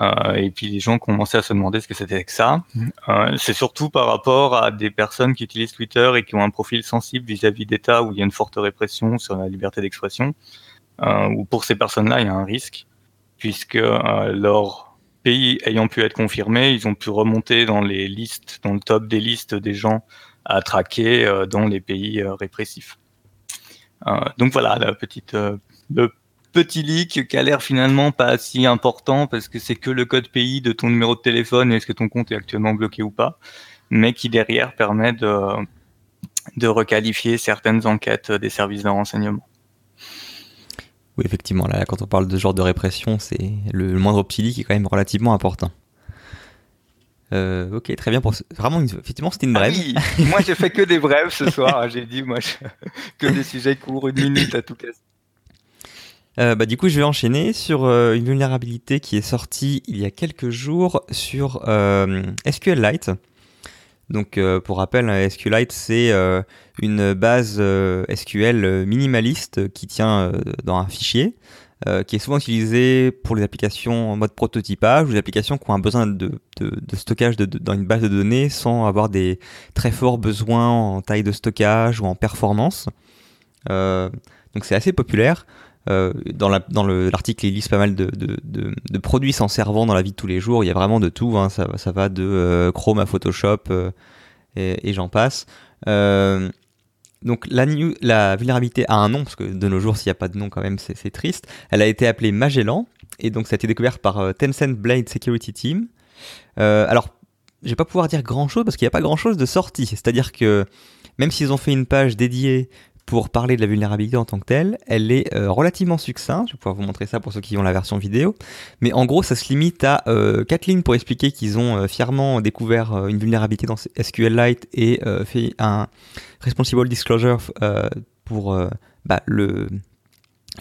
Speaker 2: euh, et puis les gens commençaient à se demander ce que c'était que ça. Euh, c'est surtout par rapport à des personnes qui utilisent Twitter et qui ont un profil sensible vis-à-vis d'États où il y a une forte répression sur la liberté d'expression. Euh, où pour ces personnes-là, il y a un risque, puisque euh, leur pays ayant pu être confirmé, ils ont pu remonter dans les listes, dans le top des listes des gens à traquer euh, dans les pays répressifs. donc voilà, la petite, le petit leak qui a l'air finalement pas si important parce que c'est que le code pays de ton numéro de téléphone et est-ce que ton compte est actuellement bloqué ou pas, mais qui derrière permet de, de requalifier certaines enquêtes des services de renseignement.
Speaker 1: Oui, effectivement, là, quand on parle de ce genre de répression, c'est le, moindre petit qui est quand même relativement important. Euh, ok, très bien. Pour Vraiment, effectivement, c'était une ah brève.
Speaker 2: moi, j'ai fait que des brèves ce soir. j'ai dit, moi, que des sujets courts une minute à tout casser.
Speaker 1: Euh, bah, du coup, je vais enchaîner sur euh, une vulnérabilité qui est sortie il y a quelques jours sur SQLite. Donc, pour rappel, SQLite, c'est une base euh, SQL minimaliste qui tient euh, dans un fichier, euh, qui est souvent utilisée pour les applications en mode prototypage ou des applications qui ont un besoin de, stockage dans une base de données sans avoir des très forts besoins en taille de stockage ou en performance. donc c'est assez populaire. Dans l'article, il liste pas mal de, produits s'en servant dans la vie de tous les jours. Il y a vraiment de tout. Hein. Ça, va de Chrome à Photoshop et, et j'en passe. Donc la, la, vulnérabilité a un nom, parce que de nos jours, s'il n'y a pas de nom quand même, c'est triste. Elle a été appelée Magellan, et donc ça a été découvert par euh, Tencent Blade Security Team. Euh, alors, je vais pas pouvoir dire grand-chose, parce qu'il n'y a pas grand-chose de sorti. C'est-à-dire que même s'ils ont fait une page dédiée pour parler de la vulnérabilité en tant que telle. Elle est euh, relativement succincte, je vais pouvoir vous montrer ça pour ceux qui ont la version vidéo. Mais en gros, ça se limite à euh, 4 lignes pour expliquer qu'ils ont euh, fièrement découvert euh, une vulnérabilité dans SQLite et fait un responsible disclosure pour bah, le,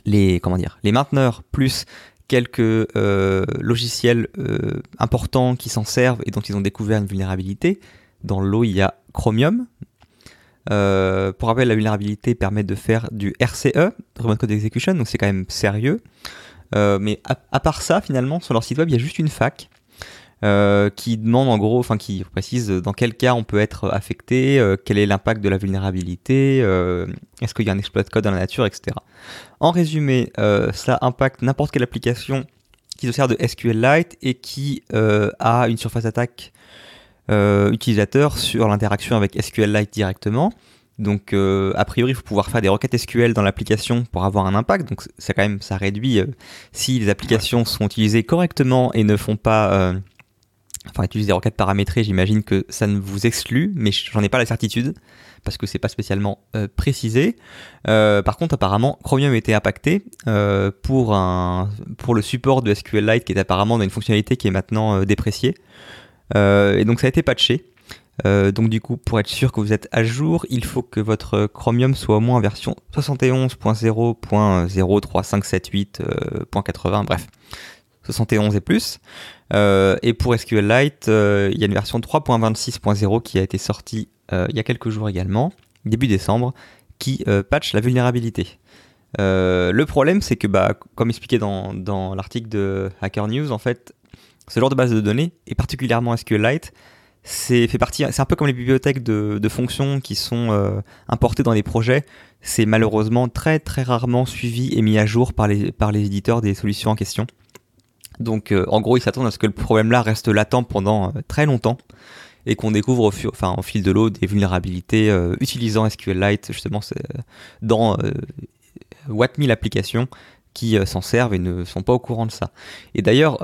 Speaker 1: les, comment dire, les mainteneurs plus quelques logiciels importants qui s'en servent et dont ils ont découvert une vulnérabilité. Dans l'eau, il y a Chromium, euh, pour rappel, la vulnérabilité permet de faire du RCE, Remote Code Execution, donc c'est quand même sérieux. Euh, mais à, part ça, finalement, sur leur site web, il y a juste une fac euh, qui demande en gros, enfin qui précise dans quel cas on peut être affecté, quel est l'impact de la vulnérabilité, est-ce qu'il y a un exploit de code dans la nature, etc. En résumé, cela impacte n'importe quelle application qui se sert de SQLite et qui a une surface d'attaque euh, utilisateur sur l'interaction avec SQLite directement. Donc, euh, a priori, il faut pouvoir faire des requêtes SQL dans l'application pour avoir un impact. Donc, ça quand même, ça réduit euh, si les applications sont utilisées correctement et ne font pas, enfin, utilisent des requêtes paramétrées. J'imagine que ça ne vous exclut, mais j'en ai pas la certitude parce que c'est pas spécialement précisé. par contre, apparemment, Chromium a été impacté pour un, pour le support de SQLite qui est apparemment dans une fonctionnalité qui est maintenant dépréciée. Euh, et donc ça a été patché. Euh, donc du coup, pour être sûr que vous êtes à jour, il faut que votre Chromium soit au moins en version 71.0.03578.80, bref, 71 et plus. Euh, et pour SQLite, il y a une version 3.26.0 qui a été sortie il y a quelques jours également, début décembre, qui patch la vulnérabilité. le problème, c'est que, bah, comme expliqué dans, dans l'article de Hacker News, en fait, ce genre de base de données, et particulièrement SQLite, c'est fait partie, c'est un peu comme les bibliothèques de, fonctions qui sont euh, importées dans les projets. C'est malheureusement très très rarement suivi et mis à jour par les, par les éditeurs des solutions en question. Donc euh, en gros, ils s'attendent à ce que le problème-là reste latent pendant euh, très longtemps et qu'on découvre au, enfin, fil de l'eau des vulnérabilités utilisant SQLite justement dans Watt 1000 applications qui s'en servent et ne sont pas au courant de ça. Et d'ailleurs,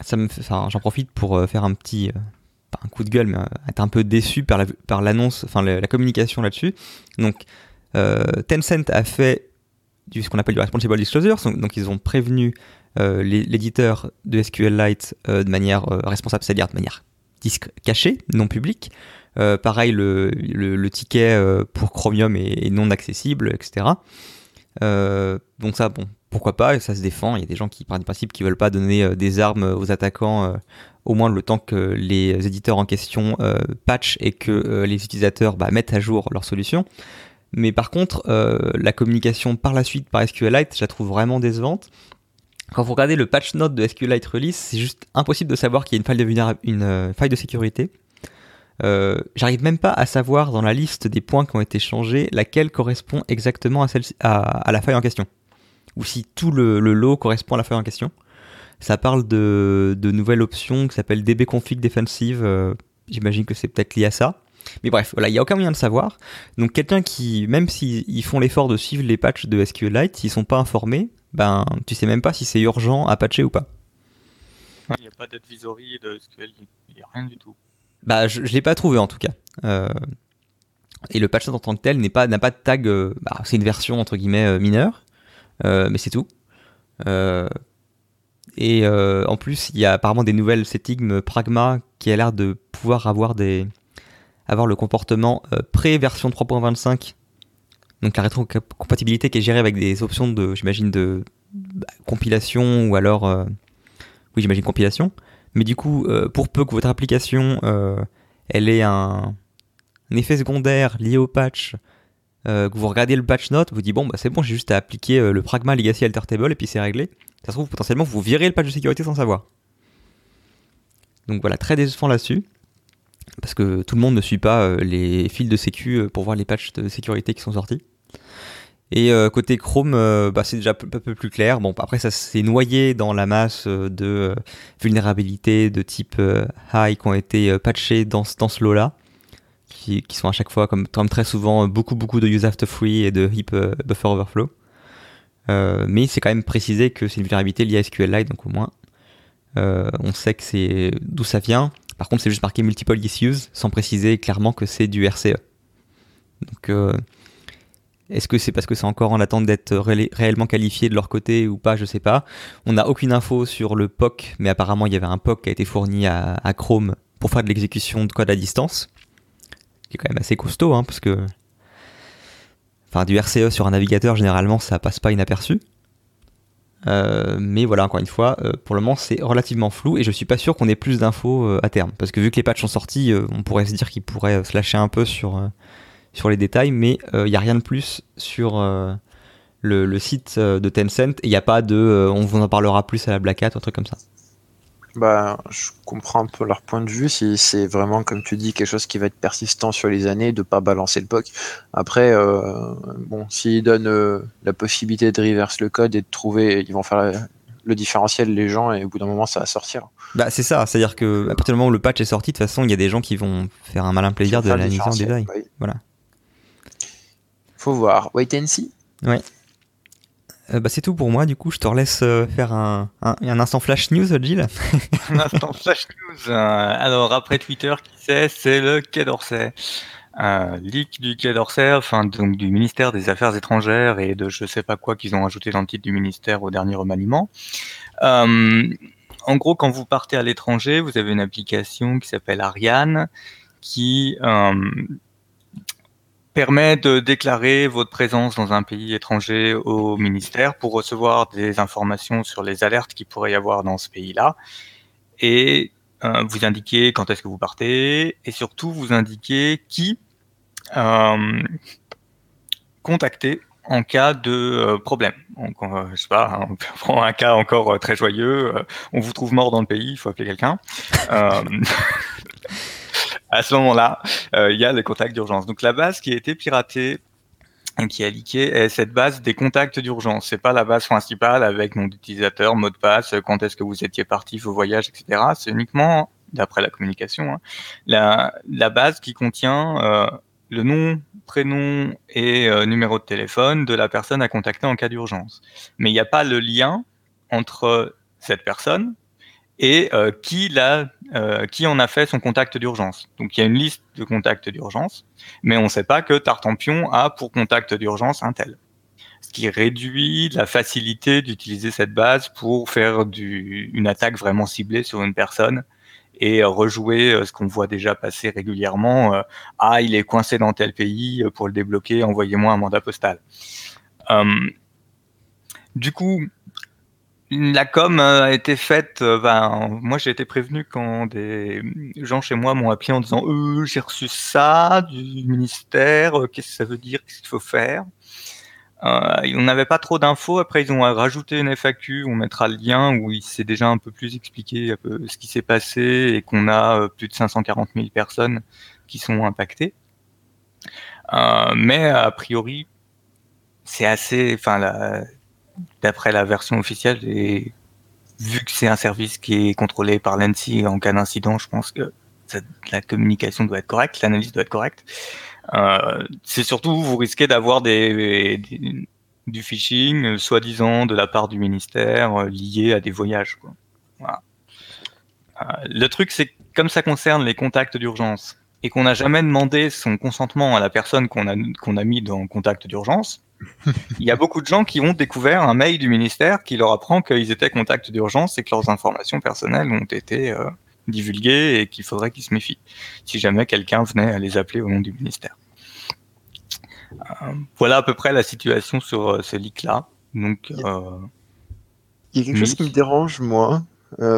Speaker 1: ça me, enfin, j'en profite pour euh, faire un petit, euh, pas un coup de gueule, mais euh, être un peu déçu par, la, par l'annonce, enfin la, communication là-dessus. Donc, Tencent a fait ce qu'on appelle du responsible disclosure, donc ils ont prévenu l'éditeur de SQLite de manière responsable, c'est-à-dire de manière disque caché, non public. pareil, le, ticket pour Chromium est, non accessible, etc. donc ça, bon, pourquoi pas, ça se défend. Il y a des gens qui, par principe, qui veulent pas donner des armes aux attaquants au moins le temps que les éditeurs en question euh, patchent et que euh, les utilisateurs bah, mettent à jour leur solution. Mais par contre, euh, la communication par la suite par SQLite, je la trouve vraiment décevante. Quand vous regardez le patch note de SQLite Release, c'est juste impossible de savoir qu'il y a une faille de, une, faille de sécurité. J'arrive même pas à savoir dans la liste des points qui ont été changés laquelle correspond exactement à, celle à, la faille en question. Ou si tout le, lot correspond à la faille en question. Ça parle de, de nouvelles options qui s'appellent dbconfig defensive. Euh, j'imagine que c'est peut-être lié à ça. Mais bref, voilà, il n'y a aucun moyen de savoir. Donc quelqu'un qui, même s'ils font l'effort de suivre les patchs de SQLite, s'ils sont pas informés, ben tu sais même pas si c'est urgent à patcher ou pas.
Speaker 2: Il n'y a pas d'advisory de SQL, il n'y a rien du tout.
Speaker 1: Bah je ne l'ai pas trouvé en tout cas. Euh, et le patch en tant que tel n'a pas, pas de tag, euh, bah, c'est une version entre guillemets mineure, mais c'est tout. Et euh, en plus, il y a apparemment des nouvelles settings Pragma qui a l'air de pouvoir avoir, des, avoir le comportement euh, pré-version 3.25. Donc la rétrocompatibilité qui est gérée avec des options de, j'imagine, de bah, compilation ou alors. Euh, oui, j'imagine compilation. Mais du coup, pour peu que votre application elle ait un, effet secondaire lié au patch, que vous regardez le patch note, vous dites bon, bah, c'est bon, j'ai juste à appliquer le Pragma Legacy Alter Table et puis c'est réglé. Ça se trouve, potentiellement, vous virez le patch de sécurité sans savoir. Donc voilà, très décevant là-dessus. Parce que tout le monde ne suit pas euh, les fils de sécu euh, pour voir les patchs de sécurité qui sont sortis. Et euh, côté Chrome, bah, c'est déjà un peu, plus clair. Bon, après, ça s'est noyé dans la masse de vulnérabilités de type high qui ont été patchées dans, dans ce lot-là. Qui, qui, sont à chaque fois, comme, très souvent, beaucoup, beaucoup de use after free et de heap buffer overflow. Euh, mais c'est quand même précisé que c'est une vulnérabilité liée à SQLite, donc au moins euh, on sait que c'est d'où ça vient. Par contre, c'est juste marqué multiple issues sans préciser clairement que c'est du RCE. Donc, euh, est-ce que c'est parce que c'est encore en attente d'être réellement qualifié de leur côté ou pas Je sais pas. On n'a aucune info sur le POC, mais apparemment il y avait un POC qui a été fourni à, Chrome pour faire de l'exécution de code à distance, qui est quand même assez costaud, hein, parce que Enfin, du RCE sur un navigateur, généralement, ça passe pas inaperçu. Euh, mais voilà, encore une fois, euh, pour le moment, c'est relativement flou et je suis pas sûr qu'on ait plus d'infos euh, à terme. Parce que vu que les patchs sont sortis, on pourrait se dire qu'ils pourraient se lâcher un peu sur, sur les détails, mais il n'y a rien de plus sur le, le, site de Tencent et il n'y a pas de on vous en parlera plus à la Black Hat ou un truc comme ça.
Speaker 4: Bah, je comprends un peu leur point de vue. Si c'est vraiment, comme tu dis, quelque chose qui va être persistant sur les années, de pas balancer le POC. Après, euh, bon, s'ils donnent euh, la possibilité de reverse le code et de trouver, ils vont faire le différentiel les gens et au bout d'un moment, ça va sortir.
Speaker 1: Bah, c'est ça. C'est-à-dire que à partir du moment où le patch est sorti, de toute façon, il y a des gens qui vont faire un malin plaisir de l'analyser en détail. Voilà.
Speaker 4: Faut voir. Wait and see.
Speaker 1: Ouais. Euh, bah, c'est tout pour moi, du coup, je te relaisse euh, faire un, un, instant flash news, Jill.
Speaker 2: un instant flash news. Euh, alors, après Twitter, qui c'est C'est le Quai d'Orsay. Un leak du Quai d'Orsay, enfin donc du ministère des Affaires étrangères et de je sais pas quoi qu'ils ont ajouté dans le titre du ministère au dernier remaniement. en gros, quand vous partez à l'étranger, vous avez une application qui s'appelle Ariane qui permet de déclarer votre présence dans un pays étranger au ministère pour recevoir des informations sur les alertes qu'il pourrait y avoir dans ce pays-là et euh, vous indiquer quand est-ce que vous partez et surtout vous indiquer qui euh, contacter en cas de euh, problème. Donc, je sais pas, on prend un cas encore très joyeux, on vous trouve mort dans le pays, il faut appeler quelqu'un. à ce moment-là, euh, il y a les contacts d'urgence. Donc la base qui a été piratée qui a leaké est cette base des contacts d'urgence. C'est pas la base principale avec nom d'utilisateur, mot de passe, quand est-ce que vous étiez parti, vos voyages, etc. C'est uniquement, d'après la communication, hein, la, la, base qui contient euh, le nom, prénom et euh, numéro de téléphone de la personne à contacter en cas d'urgence. Mais il n'y a pas le lien entre cette personne et euh, euh, qui en a fait son contact d'urgence. Donc il y a une liste de contacts d'urgence, mais on ne sait pas que Tartampion a pour contact d'urgence un tel. Ce qui réduit la facilité d'utiliser cette base pour faire une attaque vraiment ciblée sur une personne et rejouer ce qu'on voit déjà passer régulièrement. ah, il est coincé dans tel pays, pour le débloquer, envoyez-moi un mandat postal. du coup, la com a été faite. Ben, moi, j'ai été prévenu quand des gens chez moi m'ont appelé en disant euh, j'ai reçu ça du ministère. Qu'est-ce que ça veut dire Qu'est-ce qu'il faut faire? Euh, On n'avait pas trop d'infos. Après, ils ont rajouté une FAQ. On mettra le lien où il s'est déjà un peu plus expliqué ce qui s'est passé et qu'on a plus de 540 000 personnes qui sont impactées. Euh, mais a priori, c'est assez. Enfin, la, d'après la version officielle, et vu que c'est un service qui est contrôlé par l'ANSI en cas d'incident, je pense que la communication doit être correcte, l'analyse doit être correcte. Euh, c'est surtout vous risquez d'avoir du phishing, euh, soi-disant de la part du ministère, euh, lié à des voyages. Voilà. le truc, c'est comme ça concerne les contacts d'urgence et qu'on n'a jamais demandé son consentement à la personne qu'on a, qu'on a mis dans contact d'urgence, il y a beaucoup de gens qui ont découvert un mail du ministère qui leur apprend qu'ils étaient contact d'urgence et que leurs informations personnelles ont été euh, divulguées et qu'il faudrait qu'ils se méfient si jamais quelqu'un venait à les appeler au nom du ministère. Euh, voilà à peu près la situation sur euh, ces leaks-là. Donc,
Speaker 4: il y a quelque chose qui me dérange, moi,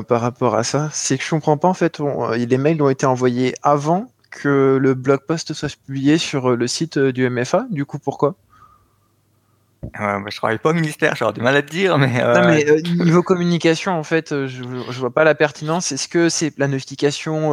Speaker 4: par rapport à ça. C'est que je comprends pas, en fait, les mails ont été envoyés avant que le blog post soit publié sur le site du MFA. Du coup, pourquoi?
Speaker 2: Bah, je travaille pas au ministère, j'aurais du mal à te dire, mais. Euh,
Speaker 4: non, mais euh, niveau communication, en fait, euh, je, je vois pas la pertinence. Est-ce que c'est la notification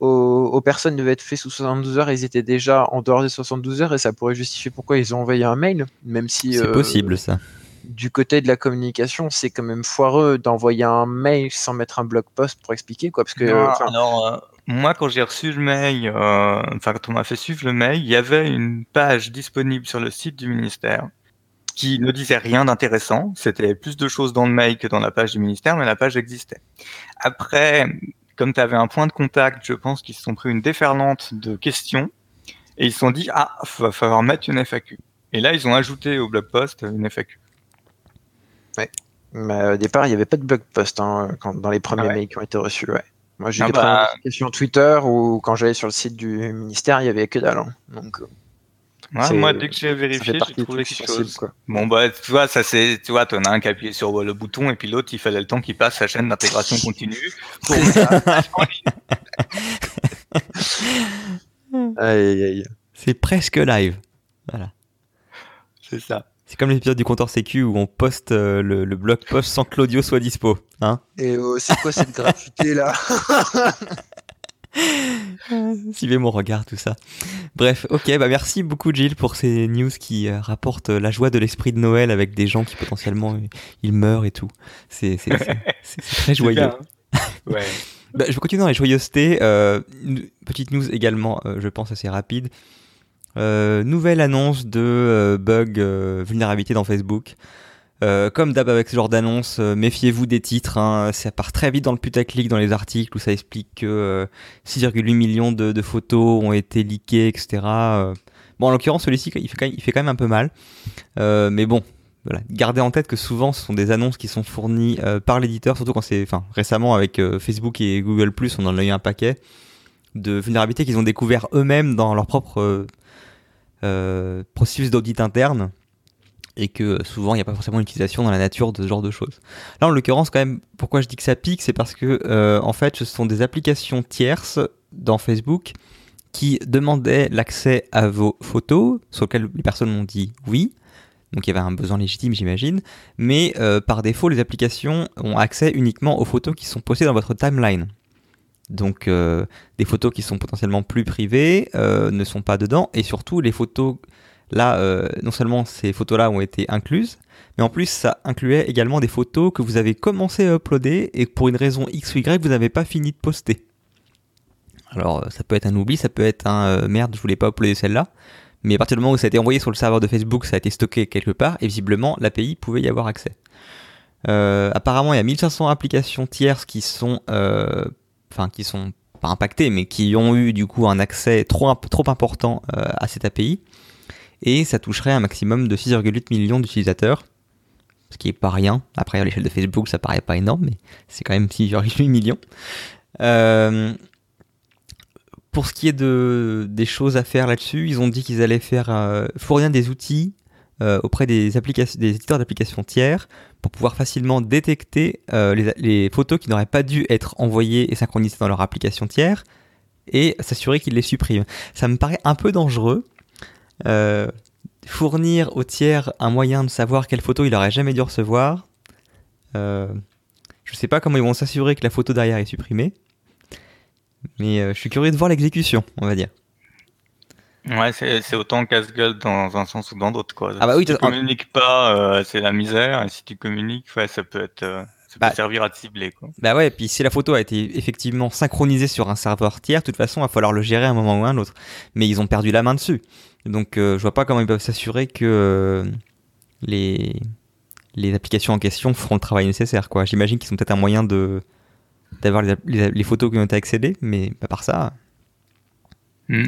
Speaker 4: aux, personnes devait être fait sous 72 heures, ils étaient déjà en dehors des 72 heures et ça pourrait justifier pourquoi ils ont envoyé un mail, même si.
Speaker 1: C'est possible, ça.
Speaker 4: Du côté de la communication, c'est quand même foireux d'envoyer un mail sans mettre un blog post pour expliquer, quoi. Parce que.
Speaker 2: alors, moi, quand j'ai reçu le mail, euh, enfin quand on m'a fait suivre le mail, il y avait une page disponible sur le site du ministère qui ne disait rien d'intéressant. C'était plus de choses dans le mail que dans la page du ministère, mais la page existait. Après, comme tu avais un point de contact, je pense qu'ils se sont pris une déferlante de questions et ils se sont dit ah, va falloir mettre une FAQ. Et là, ils ont ajouté au blog post une FAQ.
Speaker 4: Ouais. Mais au départ, il n'y avait pas de blog post hein, quand, dans les premiers ah mails qui ont été reçus. Ouais. Moi, j'ai ah bah... sur Twitter ou quand j'allais sur le site du ministère, il y avait que dalle. Hein. Donc,
Speaker 2: ouais, moi, dès que j'ai vérifié, j'ai trouvé quelque chose. Quoi. Bon, bah, tu vois, ça c'est, tu vois, t'en as un qui a appuyé sur le bouton et puis l'autre, il fallait le temps qu'il passe sa chaîne d'intégration continue pour
Speaker 1: aïe, aïe. C'est presque live. Voilà.
Speaker 2: C'est ça.
Speaker 1: C'est comme l'épisode du compteur sécu où on poste euh, le, blog post sans que l'audio soit dispo. Hein
Speaker 4: Et oh, c'est quoi cette gratuité là?
Speaker 1: Suivez mon regard, tout ça. Bref, ok, bah merci beaucoup Gilles pour ces news qui euh, rapportent la joie de l'esprit de Noël avec des gens qui potentiellement ils meurent et tout. C'est très joyeux. Hein. ouais. bah, je vais continuer dans les joyeusetés. Euh, petite news également, je pense assez rapide. Euh, nouvelle annonce de euh, bug euh, vulnérabilité dans Facebook. comme d'hab avec ce genre d'annonce, méfiez-vous des titres. Hein. ça part très vite dans le putaclic dans les articles où ça explique que 6,8 millions de, photos ont été leakées, etc. bon, en l'occurrence, celui-ci, il, fait quand même, un peu mal. mais bon, voilà. Gardez en tête que souvent, ce sont des annonces qui sont fournies par l'éditeur, surtout quand c'est, enfin, récemment avec Facebook et Google+, on en a eu un paquet de vulnérabilités qu'ils ont découvert eux-mêmes dans leur propre processus d'audit interne et que souvent il n'y a pas forcément l'utilisation dans la nature de ce genre de choses. Là en l'occurrence quand même, pourquoi je dis que ça pique, c'est parce que euh, en fait ce sont des applications tierces dans Facebook qui demandaient l'accès à vos photos, sur lesquelles les personnes ont dit oui. Donc il y avait un besoin légitime, j'imagine. Mais euh, par défaut, les applications ont accès uniquement aux photos qui sont postées dans votre timeline. Donc euh, des photos qui sont potentiellement plus privées euh, ne sont pas dedans. Et surtout, les photos, là, euh, non seulement ces photos-là ont été incluses, mais en plus, ça incluait également des photos que vous avez commencé à uploader et pour une raison X ou Y, vous n'avez pas fini de poster. Alors, ça peut être un oubli, ça peut être un merde, je voulais pas uploader celle-là. Mais à partir du moment où ça a été envoyé sur le serveur de Facebook, ça a été stocké quelque part, et visiblement, l'API pouvait y avoir accès. apparemment, il y a 1500 applications tierces qui sont enfin qui sont pas impactés, mais qui ont eu du coup un accès trop, important euh, à cette API. Et ça toucherait un maximum de 6,8 millions d'utilisateurs, ce qui est pas rien. Après, à l'échelle de Facebook, ça paraît pas énorme, mais c'est quand même 6,8 millions. pour ce qui est de, des choses à faire là-dessus, ils ont dit qu'ils allaient faire fournir des outils auprès des, des éditeurs d'applications tiers pour pouvoir facilement détecter les, les, photos qui n'auraient pas dû être envoyées et synchronisées dans leur application tiers et s'assurer qu'ils les suppriment. Ça me paraît un peu dangereux. Euh, fournir au tiers un moyen de savoir quelle photo il aurait jamais dû recevoir. Euh, je sais pas comment ils vont s'assurer que la photo derrière est supprimée. Mais euh, je suis curieux de voir l'exécution, on va dire.
Speaker 2: Ouais, c'est autant casse-gueule dans un sens ou dans l'autre. Quoi. Ah bah si tu communiques pas, euh, c'est la misère. Et si tu communiques, ouais, ça peut être ça peut bah, servir à te cibler. Quoi.
Speaker 1: Bah ouais, puis si la photo a été effectivement synchronisée sur un serveur tiers, de toute façon, il va falloir le gérer à un moment ou à un autre. Mais ils ont perdu la main dessus. Donc euh, je vois pas comment ils peuvent s'assurer que euh, les, les applications en question feront le travail nécessaire. quoi. J'imagine qu'ils ont peut-être un moyen de d'avoir les, photos qui ont été accédées, mais à part ça. Hmm.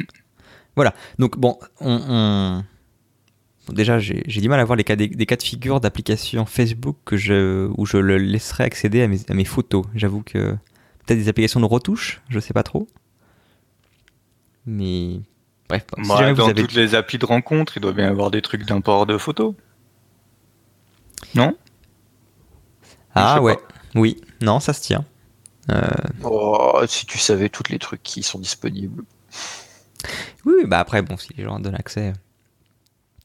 Speaker 1: Voilà. Donc bon, on déjà, j'ai du mal à voir les cas, des, cas de figure d'applications Facebook que je, où je le laisserai accéder à mes, à mes photos. J'avoue que peut-être des applications de retouche, je sais pas trop. Mais bref.
Speaker 2: Si bah, dans toutes les applis de rencontre, il doit bien y avoir des trucs d'import de photos. Non?
Speaker 1: Ah ouais, oui, non, ça se tient.
Speaker 4: Euh, oh, si tu savais tous les trucs qui sont disponibles.
Speaker 1: Oui, bah après, bon, si les gens donnent accès.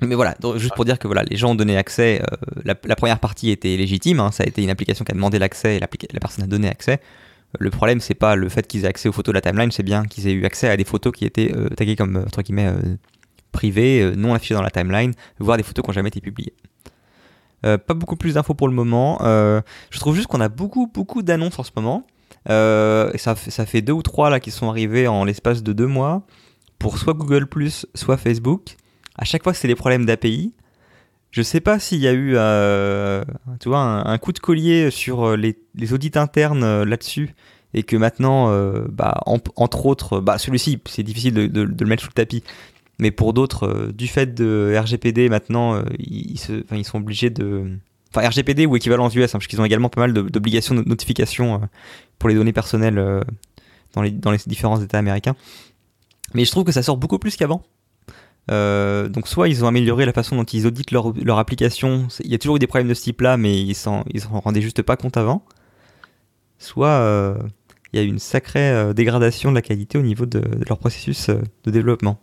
Speaker 1: Mais voilà, juste pour dire que voilà, les gens ont donné accès. Euh, la, première partie était légitime, hein, ça a été une application qui a demandé l'accès et la personne a donné accès. Le problème, c'est pas le fait qu'ils aient accès aux photos de la timeline, c'est bien qu'ils aient eu accès à des photos qui étaient euh, taguées comme entre guillemets euh, privées, non affichées dans la timeline, voire des photos qui n'ont jamais été publiées. pas beaucoup plus d'infos pour le moment. je trouve juste qu'on a beaucoup beaucoup d'annonces en ce moment. ça, fait deux ou trois là qui sont arrivés en l'espace de deux mois pour soit Google soit Facebook à chaque fois c'est des problèmes d'API, je sais pas s'il y a eu euh, tu vois, un, coup de collier sur euh, les, audits internes euh, là-dessus et que maintenant, bah, entre autres, bah, celui-ci, c'est difficile de, le mettre sous le tapis, mais pour d'autres, du fait de RGPD, maintenant, ils, se, ils, sont obligés de... Enfin, RGPD ou équivalent US, hein, parce qu'ils ont également pas mal d'obligations de, notification pour les données personnelles dans, les, dans les différents États américains. Mais je trouve que ça sort beaucoup plus qu'avant. Euh, donc soit ils ont amélioré la façon dont ils auditent leur, application, il y a toujours eu des problèmes de ce type-là, mais ils s'en ils rendaient juste pas compte avant. Soit euh, il y a eu une sacrée euh, dégradation de la qualité au niveau de, leur processus de développement.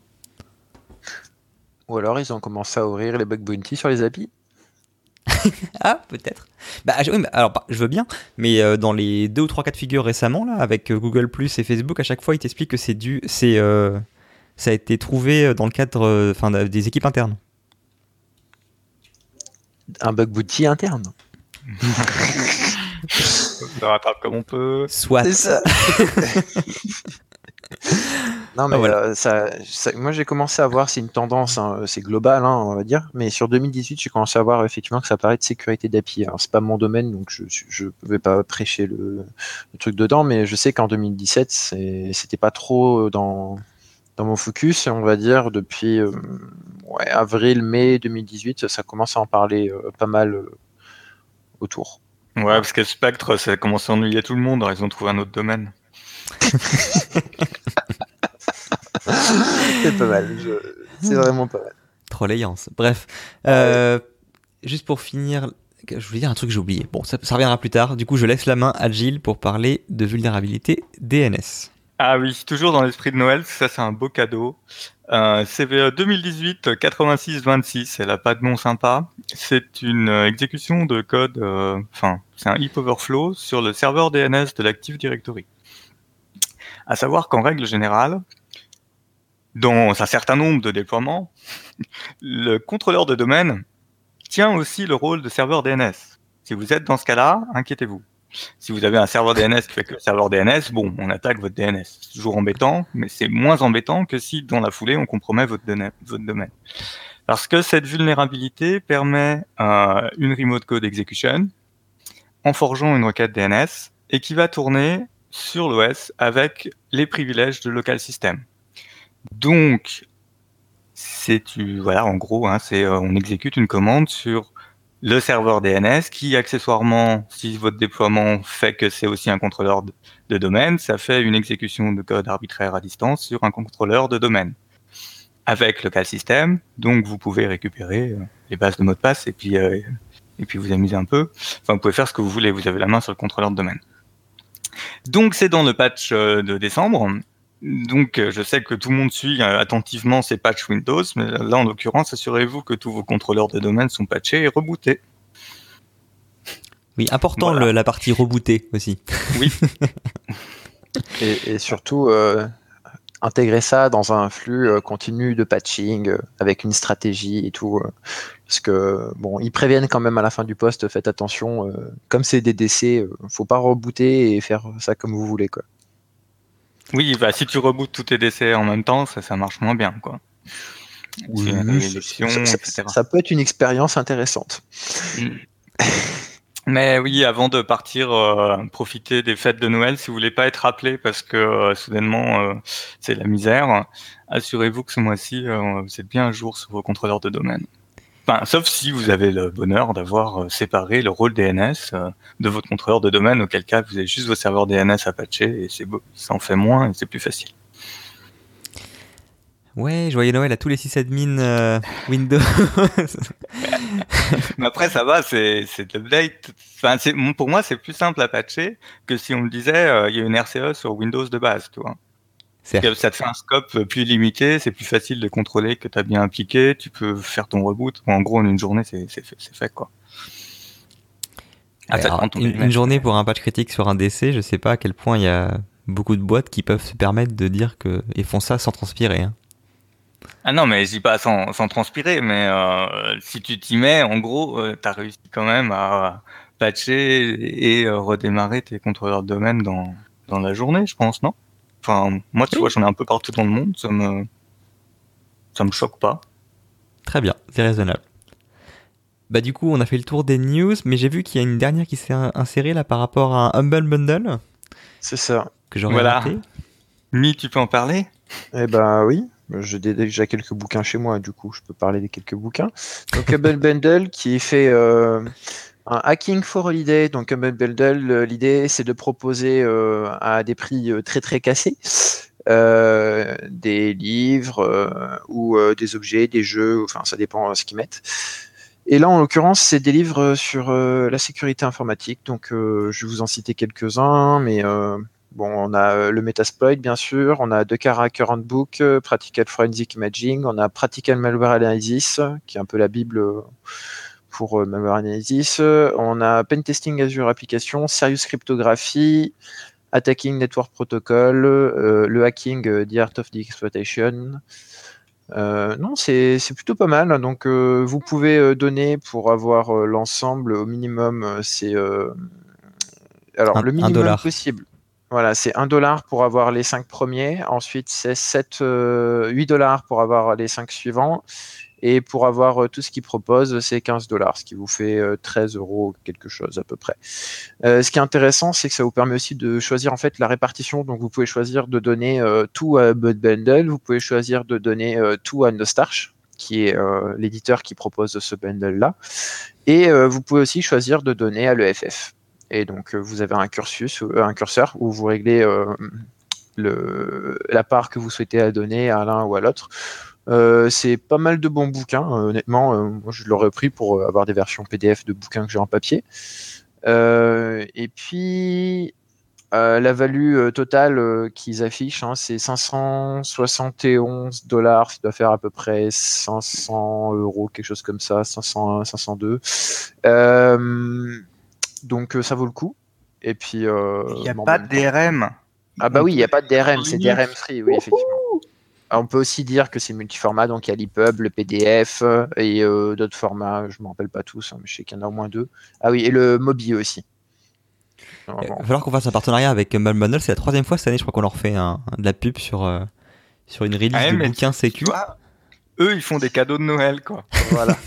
Speaker 4: Ou alors ils ont commencé à ouvrir les bug bounty sur les API.
Speaker 1: ah, peut-être. Bah, alors, je veux bien, mais dans les deux ou trois cas de figure récemment, là, avec Google Plus et Facebook, à chaque fois, ils t'expliquent que c'est dû, c'est ça a été trouvé euh, dans le cadre euh, enfin, des équipes internes.
Speaker 4: Un bug bounty interne.
Speaker 2: on rattrape comme on peut.
Speaker 1: Soit. C'est ça.
Speaker 4: non mais euh, ça, moi j'ai commencé à voir, c'est une tendance, hein, c'est global, hein, on va dire, mais sur 2018 j'ai commencé à voir effectivement que ça paraît de sécurité d'API. Alors c'est pas mon domaine, donc je ne vais pas prêcher le, le, truc dedans, mais je sais qu'en 2017 c'était pas trop dans dans mon focus, on va dire depuis euh, avril, mai 2018, ça commence à en parler euh, pas mal euh, autour.
Speaker 2: Ouais, parce que Spectre, ça a commencé à ennuyer tout le monde, ils ont trouvé un autre domaine.
Speaker 4: c'est pas mal, c'est vraiment pas mal.
Speaker 1: Trolleyance. Bref, juste pour finir, je voulais dire un truc que j'ai oublié. Bon, ça, ça, reviendra plus tard. Du coup, je laisse la main à Gilles pour parler de vulnérabilité DNS.
Speaker 2: Ah oui, toujours dans l'esprit de Noël, ça c'est un beau cadeau. Euh, CVE 2018-86-26, elle a pas de nom sympa. C'est une euh, exécution de code, euh, enfin, c'est un heap overflow sur le serveur DNS de l'Active Directory. À savoir qu'en règle générale, dans un certain nombre de déploiements, le contrôleur de domaine tient aussi le rôle de serveur DNS. Si vous êtes dans ce cas-là, inquiétez-vous. Si vous avez un serveur DNS qui fait que le serveur DNS, bon, on attaque votre DNS. C'est toujours embêtant, mais c'est moins embêtant que si dans la foulée on compromet votre, domaine. Parce que cette vulnérabilité permet euh, une remote code execution en forgeant une requête DNS et qui va tourner sur l'OS avec les privilèges de local system. Donc, c'est voilà, en gros, hein, c'est euh, on exécute une commande sur le serveur DNS qui, accessoirement, si votre déploiement fait que c'est aussi un contrôleur de, domaine, ça fait une exécution de code arbitraire à distance sur un contrôleur de domaine avec le système. Donc, vous pouvez récupérer euh, les bases de mots de passe et puis, euh, et puis vous amuser un peu. Enfin, vous pouvez faire ce que vous voulez. Vous avez la main sur le contrôleur de domaine. Donc, c'est dans le patch euh, de décembre. Donc, je sais que tout le monde suit attentivement ces patchs Windows, mais là, en l'occurrence, assurez-vous que tous vos contrôleurs de domaine sont patchés et rebootés.
Speaker 1: Oui, important la partie rebootée aussi.
Speaker 2: Oui.
Speaker 4: et, surtout, intégrer ça dans un flux euh, continu de patching euh, avec une stratégie et tout. Euh, parce que bon, ils préviennent quand même à la fin du poste, faites attention, comme c'est des décès, faut pas rebooter et faire ça comme vous voulez quoi.
Speaker 2: Oui, bah, si tu rebootes tous tes décès en même temps, ça, ça marche moins bien quoi.
Speaker 4: ça, peut être une expérience intéressante. Mm.
Speaker 2: Mais oui, avant de partir, euh, profiter des fêtes de Noël, si vous voulez pas être appelé parce que euh, soudainement euh, c'est la misère, assurez-vous que ce mois-ci vous êtes bien un jour sur vos contrôleurs de domaine. Enfin, sauf si vous avez le bonheur d'avoir séparé le rôle DNS de votre contrôleur de domaine, auquel cas vous avez juste vos serveurs DNS à patcher et c'est beau, ça en fait moins et c'est plus facile.
Speaker 1: Ouais, joyeux Noël à tous les sysadmins euh, Windows.
Speaker 2: Mais après, ça va, c'est l'update. Enfin, pour moi, c'est plus simple à patcher que si on me disait euh, il y a une RCE sur Windows de base, tu vois. Ça te fait un scope plus limité, c'est plus facile de contrôler que tu as bien appliqué, tu peux faire ton reboot. En gros, en une journée, c'est fait, quoi.
Speaker 1: Ah, une, une, journée pour un patch critique sur un DC, je sais pas à quel point il y a beaucoup de boîtes qui peuvent se permettre de dire que ils font ça sans transpirer. Hein.
Speaker 2: Ah non, mais je dis pas sans, sans transpirer, mais euh, si tu t'y mets, en gros, euh, tu as réussi quand même à patcher et euh, redémarrer tes contrôleurs de domaine dans, dans la journée, je pense, non? Enfin, moi, tu vois, j'en ai un peu partout dans le monde, ça me, ça me choque pas.
Speaker 1: Très bien, c'est raisonnable. Bah du coup, on a fait le tour des news, mais j'ai vu qu'il y a une dernière qui s'est insérée là par rapport à un Humble Bundle.
Speaker 4: C'est ça.
Speaker 1: Que j'aurais voilà. raté.
Speaker 2: Mi, tu peux en parler?
Speaker 4: Eh ben oui. J'ai déjà quelques bouquins chez moi, du coup, je peux parler des quelques bouquins. Donc, Humble Bundle qui fait euh, un hacking for holiday. Donc, Humble Bundle, euh, l'idée, c'est de proposer euh, à des prix très très cassés des livres ou des objets, des jeux, enfin, ça dépend ce qu'ils mettent. Et là, en l'occurrence, c'est des livres sur la sécurité informatique. Donc, je vais vous en citer quelques-uns, mais Bon, on a euh, le Metasploit, bien sûr, on a The Character Handbook, euh, Practical Forensic Imaging, on a Practical Malware Analysis, qui est un peu la Bible euh, pour Malware Analysis, on a Pentesting Azure Application, Serious Cryptography, Attacking Network Protocol, le hacking, The Art of the Exploitation. non, c'est plutôt pas mal. Donc, vous pouvez donner pour avoir l'ensemble au minimum, c'est alors le minimum possible. Voilà, c'est 1 dollar pour avoir les 5 premiers. Ensuite, c'est 7, 8 euh, dollars pour avoir les 5 suivants. Et pour avoir euh, tout ce qu'ils proposent, c'est 15 dollars, ce qui vous fait 13 euh, euros quelque chose à peu près. ce qui est intéressant, c'est que ça vous permet aussi de choisir en fait la répartition. Donc vous pouvez choisir de donner tout à Bud Bundle, vous pouvez choisir de donner tout à Nostarch, qui est l'éditeur qui propose ce bundle là. Et vous pouvez aussi choisir de donner à l'EFF. Et donc, euh, vous avez un, cursus, euh, un curseur où vous réglez euh, la part que vous souhaitez donner à l'un ou à l'autre. c'est pas mal de bons bouquins, honnêtement. moi, je l'aurais pris pour avoir des versions PDF de bouquins que j'ai en papier. et puis, la value totale qu'ils affichent, hein, c'est 571 dollars. Ça doit faire à peu près 500 euros, quelque chose comme ça, 500, 502. Donc euh, ça vaut le coup. Et puis.
Speaker 2: Euh, il n'y a pas de DRM.
Speaker 4: Ah bah oui, il n'y a pas de DRM, c'est DRM free, oui, effectivement. on peut aussi dire que c'est multiformat, donc il y a l'EPUB, le PDF euh, et d'autres formats, je ne me rappelle pas tous, hein, mais je sais qu'il y en a au moins deux. Ah oui, et le Mobi aussi.
Speaker 1: Il va falloir qu'on fasse un partenariat avec Humble Bundle, c'est la troisième fois cette année, je crois qu'on leur fait de la pub sur, sur une release ah de bouquins sécu.
Speaker 2: eux, ils font des cadeaux de Noël, quoi.
Speaker 4: Voilà.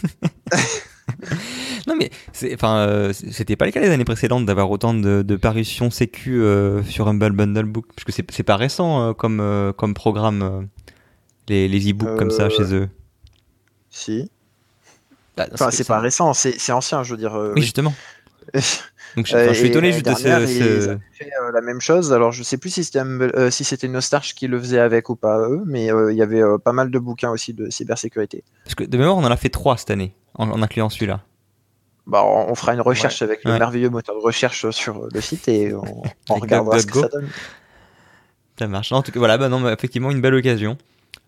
Speaker 1: non mais enfin euh, c'était pas le cas les années précédentes d'avoir autant de, parutions sécu euh, sur Humble Bundle Book parce que c'est pas récent euh, comme comme programme les, les e-books comme ça chez eux.
Speaker 4: Si. Bah, enfin, c'est pas récent, c'est ancien, je veux dire.
Speaker 1: oui, justement. Donc je, suis étonné juste de ce.
Speaker 4: Fait, la même chose. Alors je sais plus si c'était si c'était Nostarch qui le faisait avec ou pas eux, mais il y avait pas mal de bouquins aussi de cybersécurité.
Speaker 1: Parce que de mémoire, on en a fait trois cette année, en, incluant celui-là.
Speaker 4: Bah, on fera une recherche avec le merveilleux moteur de recherche sur le site et on, on regardera ce que ça donne.
Speaker 1: Ça marche. En tout cas, voilà, bah non, effectivement, une belle occasion.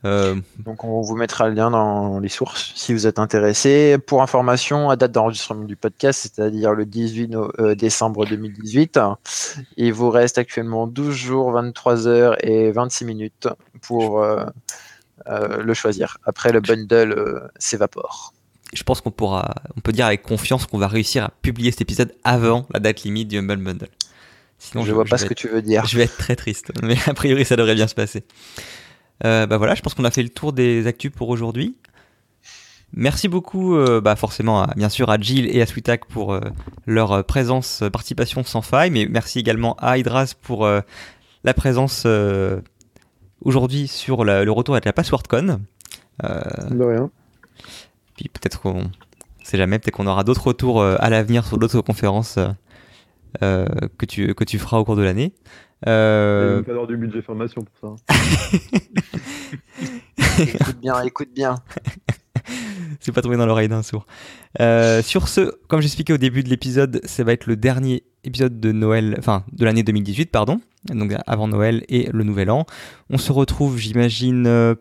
Speaker 4: Euh, Donc on vous mettra le lien dans les sources si vous êtes intéressé. Pour information, à date d'enregistrement du podcast, c'est-à-dire le 18 euh, décembre 2018, il vous reste actuellement 12 jours, 23 heures et 26 minutes pour euh, le choisir. Après, le bundle s'évapore.
Speaker 1: Je pense qu'on pourra, on peut dire avec confiance qu'on va réussir à publier cet épisode avant la date limite du Humble Bundle.
Speaker 4: Sinon, je, ne vois pas ce que tu veux dire.
Speaker 1: Je vais être très triste, mais a priori, ça devrait bien se passer. Euh, bah voilà, je pense qu'on a fait le tour des actus pour aujourd'hui. Merci beaucoup, euh, bah forcément, bien sûr, à Jill et à Sweetac pour euh, leur présence, participation sans faille, mais merci également à Hydras pour la présence aujourd'hui sur le retour avec la PasswordCon.
Speaker 3: De rien.
Speaker 1: Puis peut-être qu'on sait jamais, peut-être qu'on aura d'autres retours à l'avenir sur d'autres conférences que, tu, que tu feras au cours de l'année.
Speaker 3: Euh... Il y du budget formation pour ça.
Speaker 4: écoute bien, écoute bien.
Speaker 1: C'est pas tombé dans l'oreille d'un sourd. Euh, sur ce, comme j'expliquais au début de l'épisode, ça va être le dernier épisode de Noël, enfin de l'année 2018, pardon, donc avant Noël et le Nouvel An. On se retrouve, j'imagine, euh,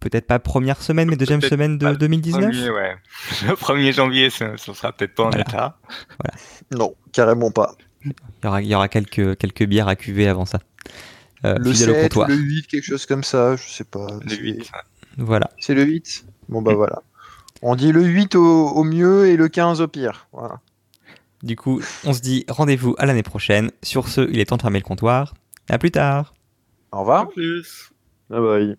Speaker 1: peut-être pas première semaine, mais deuxième semaine de 2019.
Speaker 2: Le ouais. Le 1er janvier, ça, sera peut-être pas en état.
Speaker 4: Voilà. Non, carrément pas.
Speaker 1: Il y aura, quelques, quelques bières à cuver avant ça.
Speaker 4: Euh, le 7, le 8, quelque chose comme ça, je sais pas.
Speaker 2: Le 8.
Speaker 1: Voilà.
Speaker 4: C'est le 8 Bon bah voilà. On dit le 8 au, mieux et le 15 au pire. Voilà.
Speaker 1: Du coup, on se dit rendez-vous à l'année prochaine. Sur ce, il est temps de fermer le comptoir. À plus tard.
Speaker 4: Au revoir.
Speaker 2: plus.
Speaker 3: Bye bye.